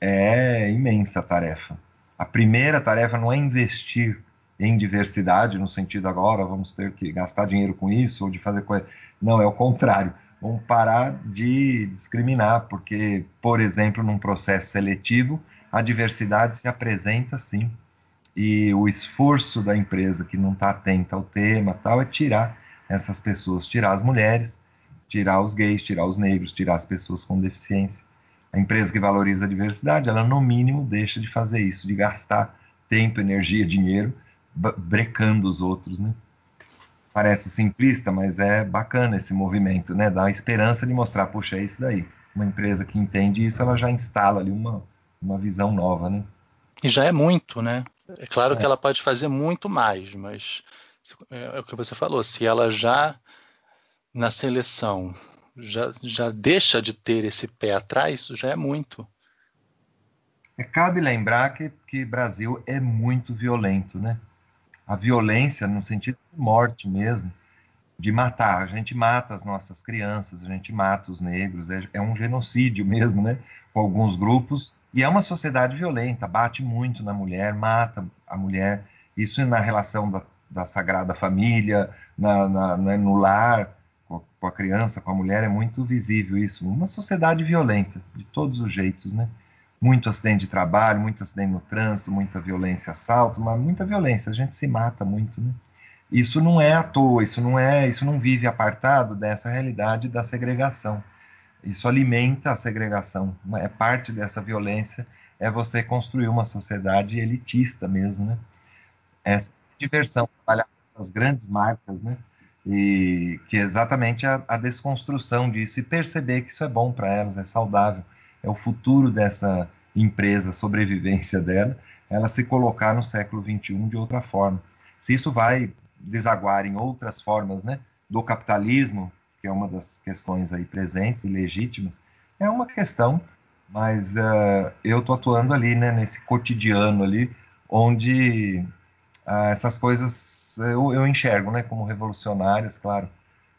é imensa tarefa. A primeira tarefa não é investir em diversidade, no sentido agora vamos ter que gastar dinheiro com isso ou de fazer coisa. Não, é o contrário. Vamos parar de discriminar, porque, por exemplo, num processo seletivo, a diversidade se apresenta sim. E o esforço da empresa que não está atenta ao tema tal é tirar essas pessoas, tirar as mulheres, tirar os gays, tirar os negros, tirar as pessoas com deficiência. A empresa que valoriza a diversidade, ela no mínimo deixa de fazer isso, de gastar tempo, energia, dinheiro, brecando os outros, né? Parece simplista, mas é bacana esse movimento, né? Dá a esperança de mostrar, puxa, é isso daí. Uma empresa que entende isso, ela já instala ali uma, uma visão nova, né? E já é muito, né? É claro é. que ela pode fazer muito mais, mas é, é o que você falou, se ela já na seleção já, já deixa de ter esse pé atrás, isso já é muito. É, cabe lembrar que, que Brasil é muito violento, né? A violência no sentido de morte mesmo, de matar. A gente mata as nossas crianças, a gente mata os negros, é, é um genocídio mesmo, né? Com alguns grupos. E é uma sociedade violenta, bate muito na mulher, mata a mulher. Isso na relação da, da Sagrada Família, na, na, na, no lar, com a criança, com a mulher, é muito visível isso. Uma sociedade violenta, de todos os jeitos, né? Muito acidente de trabalho, muito acidente no trânsito, muita violência, assalto, mas muita violência. A gente se mata muito, né? Isso não é à toa, isso não é, isso não vive apartado dessa realidade da segregação. Isso alimenta a segregação. É parte dessa violência é você construir uma sociedade elitista mesmo, né? Diversão, trabalhar com essas grandes marcas, né? e que é exatamente a, a desconstrução disso e perceber que isso é bom para elas, é saudável, é o futuro dessa empresa, a sobrevivência dela, ela se colocar no século 21 de outra forma. Se isso vai desaguar em outras formas, né, do capitalismo, que é uma das questões aí presentes e legítimas, é uma questão, mas uh, eu estou atuando ali, né, nesse cotidiano ali, onde uh, essas coisas eu, eu enxergo né, como revolucionárias, claro,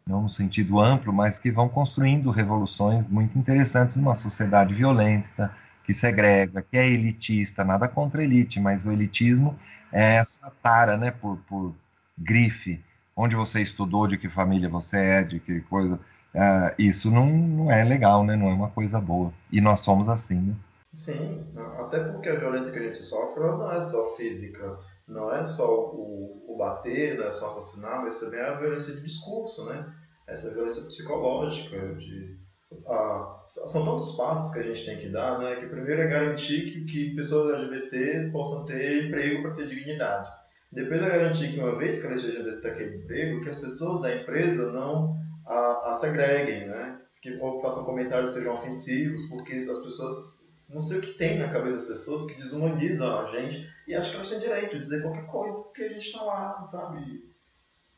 não no sentido amplo, mas que vão construindo revoluções muito interessantes numa sociedade violenta, que segrega, que é elitista, nada contra a elite, mas o elitismo é essa tara né, por, por grife, onde você estudou, de que família você é, de que coisa. Uh, isso não, não é legal, né? não é uma coisa boa. E nós somos assim. Né? Sim, até porque a violência que a gente sofre não é só física não é só o, o bater, não é só assassinar, mas também a violência de discurso, né? Essa violência psicológica, de, a, são tantos passos que a gente tem que dar, né? Que primeiro é garantir que, que pessoas LGBT possam ter emprego para ter dignidade. Depois é garantir que uma vez que elas estejam dentro daquele emprego, que as pessoas da empresa não a, a segreguem, né? Que façam comentários que sejam ofensivos, porque as pessoas não sei o que tem na cabeça das pessoas que desumanizam a gente e acho que elas têm direito de dizer qualquer coisa porque a gente está lá, sabe?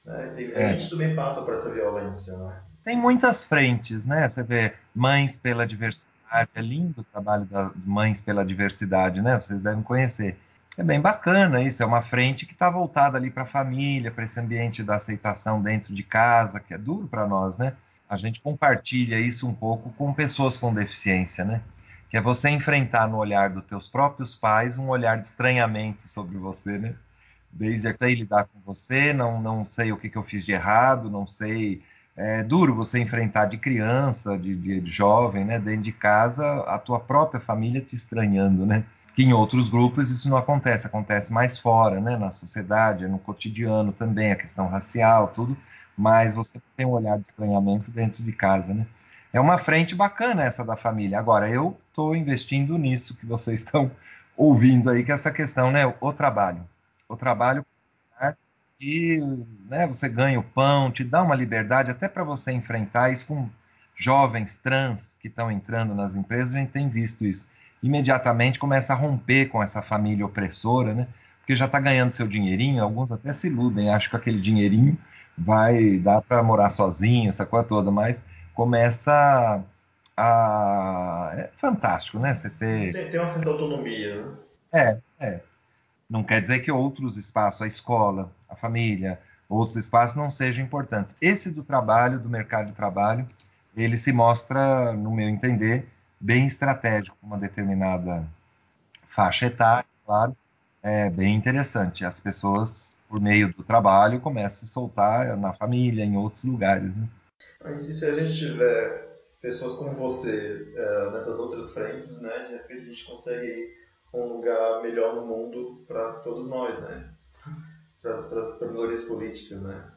Né? A é. gente também passa por essa violência, né? Tem muitas frentes, né? Você vê Mães pela Diversidade, é lindo o trabalho das Mães pela Diversidade, né? Vocês devem conhecer. É bem bacana isso, é uma frente que está voltada ali para a família, para esse ambiente da aceitação dentro de casa, que é duro para nós, né? A gente compartilha isso um pouco com pessoas com deficiência, né? Que é você enfrentar no olhar dos teus próprios pais um olhar de estranhamento sobre você, né? Desde a sei lidar com você, não, não sei o que, que eu fiz de errado, não sei. É duro você enfrentar de criança, de, de, de jovem, né? Dentro de casa, a tua própria família te estranhando, né? Que em outros grupos isso não acontece, acontece mais fora, né? Na sociedade, no cotidiano também, a questão racial, tudo. Mas você tem um olhar de estranhamento dentro de casa, né? É uma frente bacana essa da família. Agora, eu estou investindo nisso que vocês estão ouvindo aí, que é essa questão, né? O trabalho. O trabalho e né, você ganha o pão, te dá uma liberdade até para você enfrentar isso com jovens trans que estão entrando nas empresas, a gente tem visto isso. Imediatamente começa a romper com essa família opressora, né? Porque já está ganhando seu dinheirinho, alguns até se iludem, acham que aquele dinheirinho vai dar para morar sozinho, essa coisa toda, mas começa a, é fantástico, né? Você ter tem, tem uma certa autonomia, né? É, é. Não quer dizer que outros espaços, a escola, a família, outros espaços não sejam importantes. Esse do trabalho, do mercado de trabalho, ele se mostra, no meu entender, bem estratégico, uma determinada faixa etária, claro, é bem interessante. As pessoas, por meio do trabalho, começam a se soltar na família, em outros lugares. Né? E se a gente tiver pessoas como você é, nessas outras frentes, né, de repente a gente consegue um lugar melhor no mundo para todos nós, né? Para as minorias políticas, né?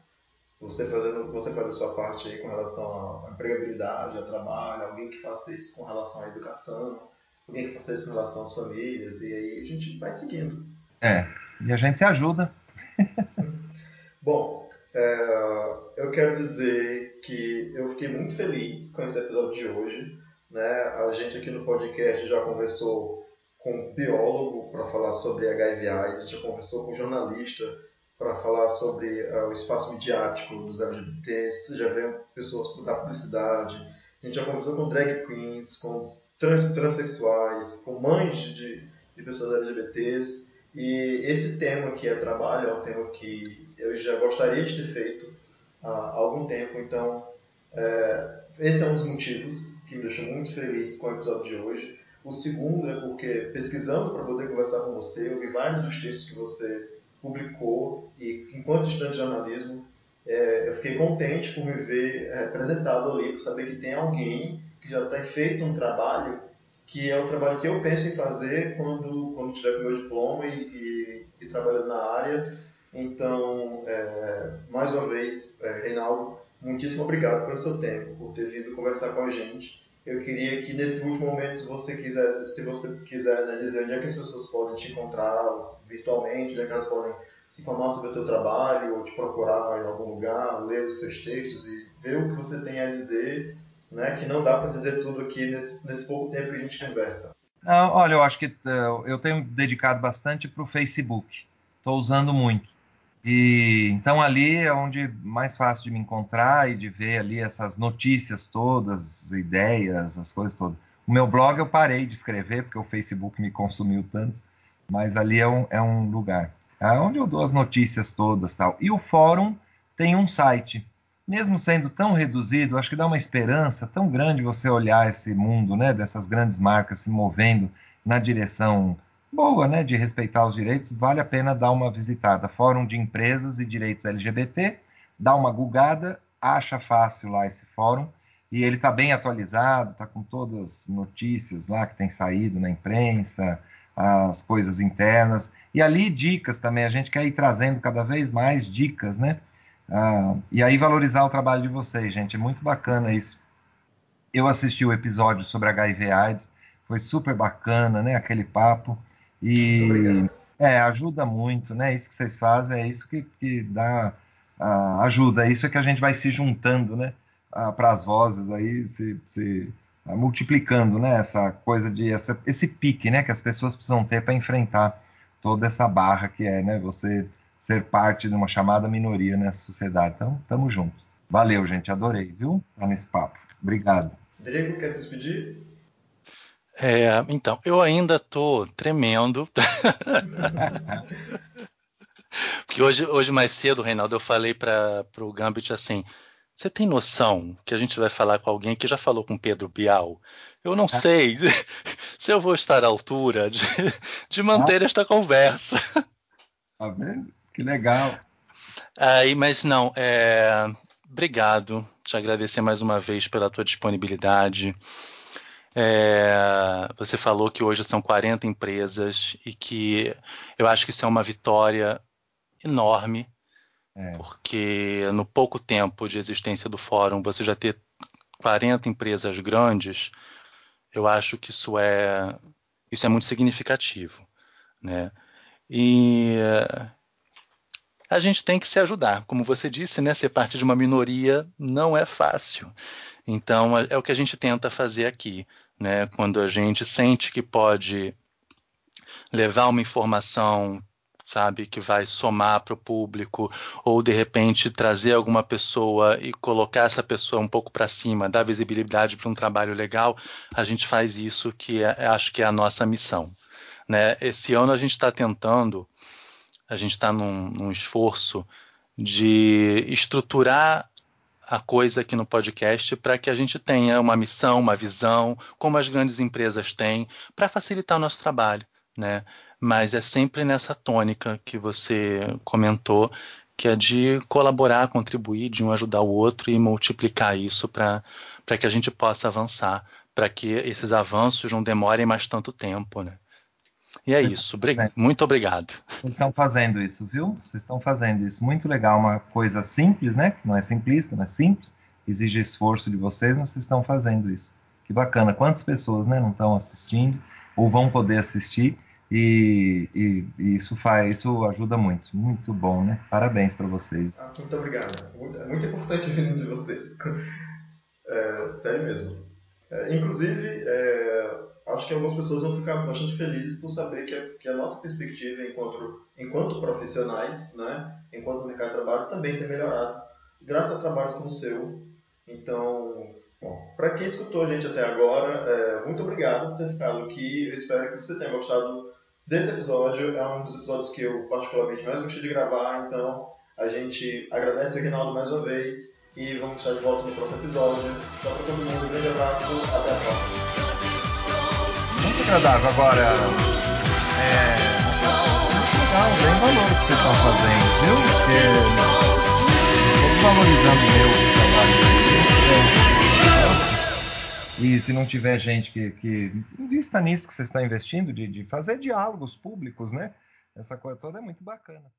Você fazendo, você faz a sua parte aí com relação à empregabilidade, ao trabalho, alguém que faça isso com relação à educação, alguém que faça isso com relação às famílias, e aí a gente vai seguindo. É, e a gente se ajuda. Bom, é, eu quero dizer que eu fiquei muito feliz com esse episódio de hoje. Né? A gente aqui no podcast já conversou com um biólogo para falar sobre HIV AIDS, a gente já conversou com um jornalista para falar sobre uh, o espaço midiático dos LGBTs, já veio pessoas da publicidade, a gente já conversou com drag queens, com trans transexuais, com mães de, de pessoas LGBTs, e esse tema que é trabalho é um tema que eu já gostaria de ter feito há algum tempo, então é, esse é um dos motivos que me deixou muito feliz com o episódio de hoje. O segundo é porque, pesquisando para poder conversar com você, eu vi vários dos textos que você publicou e, enquanto estudante de jornalismo, é, eu fiquei contente por me ver representado ali, por saber que tem alguém que já tem feito um trabalho que é o trabalho que eu penso em fazer quando, quando tiver meu diploma e, e, e trabalhando na área. Então, é, mais uma vez, é, Reinaldo, muitíssimo obrigado pelo seu tempo, por ter vindo conversar com a gente. Eu queria que nesse último momento você quisesse, se você quiser né, dizer onde é que as pessoas podem te encontrar virtualmente, onde é que elas podem se informar sobre o teu trabalho, ou te procurar em algum lugar, ler os seus textos e ver o que você tem a dizer, né, que não dá para dizer tudo aqui nesse, nesse pouco tempo que a gente conversa. Não, olha, eu acho que uh, eu tenho dedicado bastante para o Facebook. Estou usando muito. E então ali é onde mais fácil de me encontrar e de ver ali essas notícias todas, ideias, as coisas todas. O meu blog eu parei de escrever porque o Facebook me consumiu tanto, mas ali é um, é um lugar é onde eu dou as notícias todas tal. E o fórum tem um site. Mesmo sendo tão reduzido, acho que dá uma esperança tão grande você olhar esse mundo, né, dessas grandes marcas se movendo na direção boa, né, de respeitar os direitos, vale a pena dar uma visitada. Fórum de Empresas e Direitos LGBT, dá uma gugada, acha fácil lá esse fórum, e ele está bem atualizado, está com todas as notícias lá que tem saído na imprensa, as coisas internas, e ali dicas também, a gente quer ir trazendo cada vez mais dicas, né? Ah, e aí valorizar o trabalho de vocês, gente, é muito bacana isso. Eu assisti o episódio sobre HIV AIDS, foi super bacana, né? Aquele papo. E é, ajuda muito, né? Isso que vocês fazem é isso que, que dá uh, ajuda, é isso é que a gente vai se juntando, né? Uh, Para as vozes aí se, se uh, multiplicando, né? Essa coisa de essa, esse pique, né? Que as pessoas precisam ter para enfrentar toda essa barra que é, né? Você ser parte de uma chamada minoria nessa sociedade. Então, tamo junto. Valeu, gente. Adorei, viu? Tá nesse papo. Obrigado. Diego, quer se despedir? É, então, eu ainda tô tremendo. Porque hoje, hoje mais cedo, Reinaldo, eu falei para o Gambit assim: você tem noção que a gente vai falar com alguém que já falou com Pedro Bial? Eu não ah. sei se eu vou estar à altura de, de manter ah. esta conversa. Tá vendo? Que legal. Aí, mas não, é, obrigado. Te agradecer mais uma vez pela tua disponibilidade. É, você falou que hoje são 40 empresas e que eu acho que isso é uma vitória enorme, é. porque no pouco tempo de existência do fórum, você já ter 40 empresas grandes, eu acho que isso é, isso é muito significativo. Né? E a gente tem que se ajudar. Como você disse, né, ser parte de uma minoria não é fácil. Então, é, é o que a gente tenta fazer aqui né? Quando a gente sente que pode levar uma informação sabe, que vai somar para o público, ou de repente trazer alguma pessoa e colocar essa pessoa um pouco para cima, dar visibilidade para um trabalho legal, a gente faz isso que é, acho que é a nossa missão. Né? Esse ano a gente está tentando, a gente está num, num esforço de estruturar a coisa aqui no podcast para que a gente tenha uma missão, uma visão, como as grandes empresas têm, para facilitar o nosso trabalho, né? Mas é sempre nessa tônica que você comentou, que é de colaborar, contribuir, de um ajudar o outro e multiplicar isso para que a gente possa avançar, para que esses avanços não demorem mais tanto tempo, né? E é isso. Muito obrigado. Vocês estão fazendo isso, viu? Vocês estão fazendo isso. Muito legal. Uma coisa simples, né? Que não é simplista, mas simples. Exige esforço de vocês, mas vocês estão fazendo isso. Que bacana. Quantas pessoas né, não estão assistindo ou vão poder assistir? E, e, e, isso faz, isso ajuda muito, muito bom, né? Parabéns para vocês. Ah, muito obrigado. Muito, é muito importante vindo de vocês. É, sério mesmo. É, inclusive, é, acho que algumas pessoas vão ficar bastante felizes por saber que a, que a nossa perspectiva enquanto, enquanto profissionais, né, enquanto mercado de trabalho, também tem melhorado, graças a trabalhos como o seu. Então, para quem escutou a gente até agora, é, muito obrigado por ter ficado aqui. Eu espero que você tenha gostado desse episódio. É um dos episódios que eu particularmente mais gostei de gravar, então a gente agradece o Rinaldo mais uma vez e vamos estar de volta no próximo episódio. Então, para todo mundo, um grande abraço, até a próxima muito agradável. Agora, é muito legal, bem valor que vocês estão fazendo, viu? Porque estou valorizando o meu trabalho. E se não tiver gente que, que invista nisso que vocês estão investindo, de, de fazer diálogos públicos, né? Essa coisa toda é muito bacana.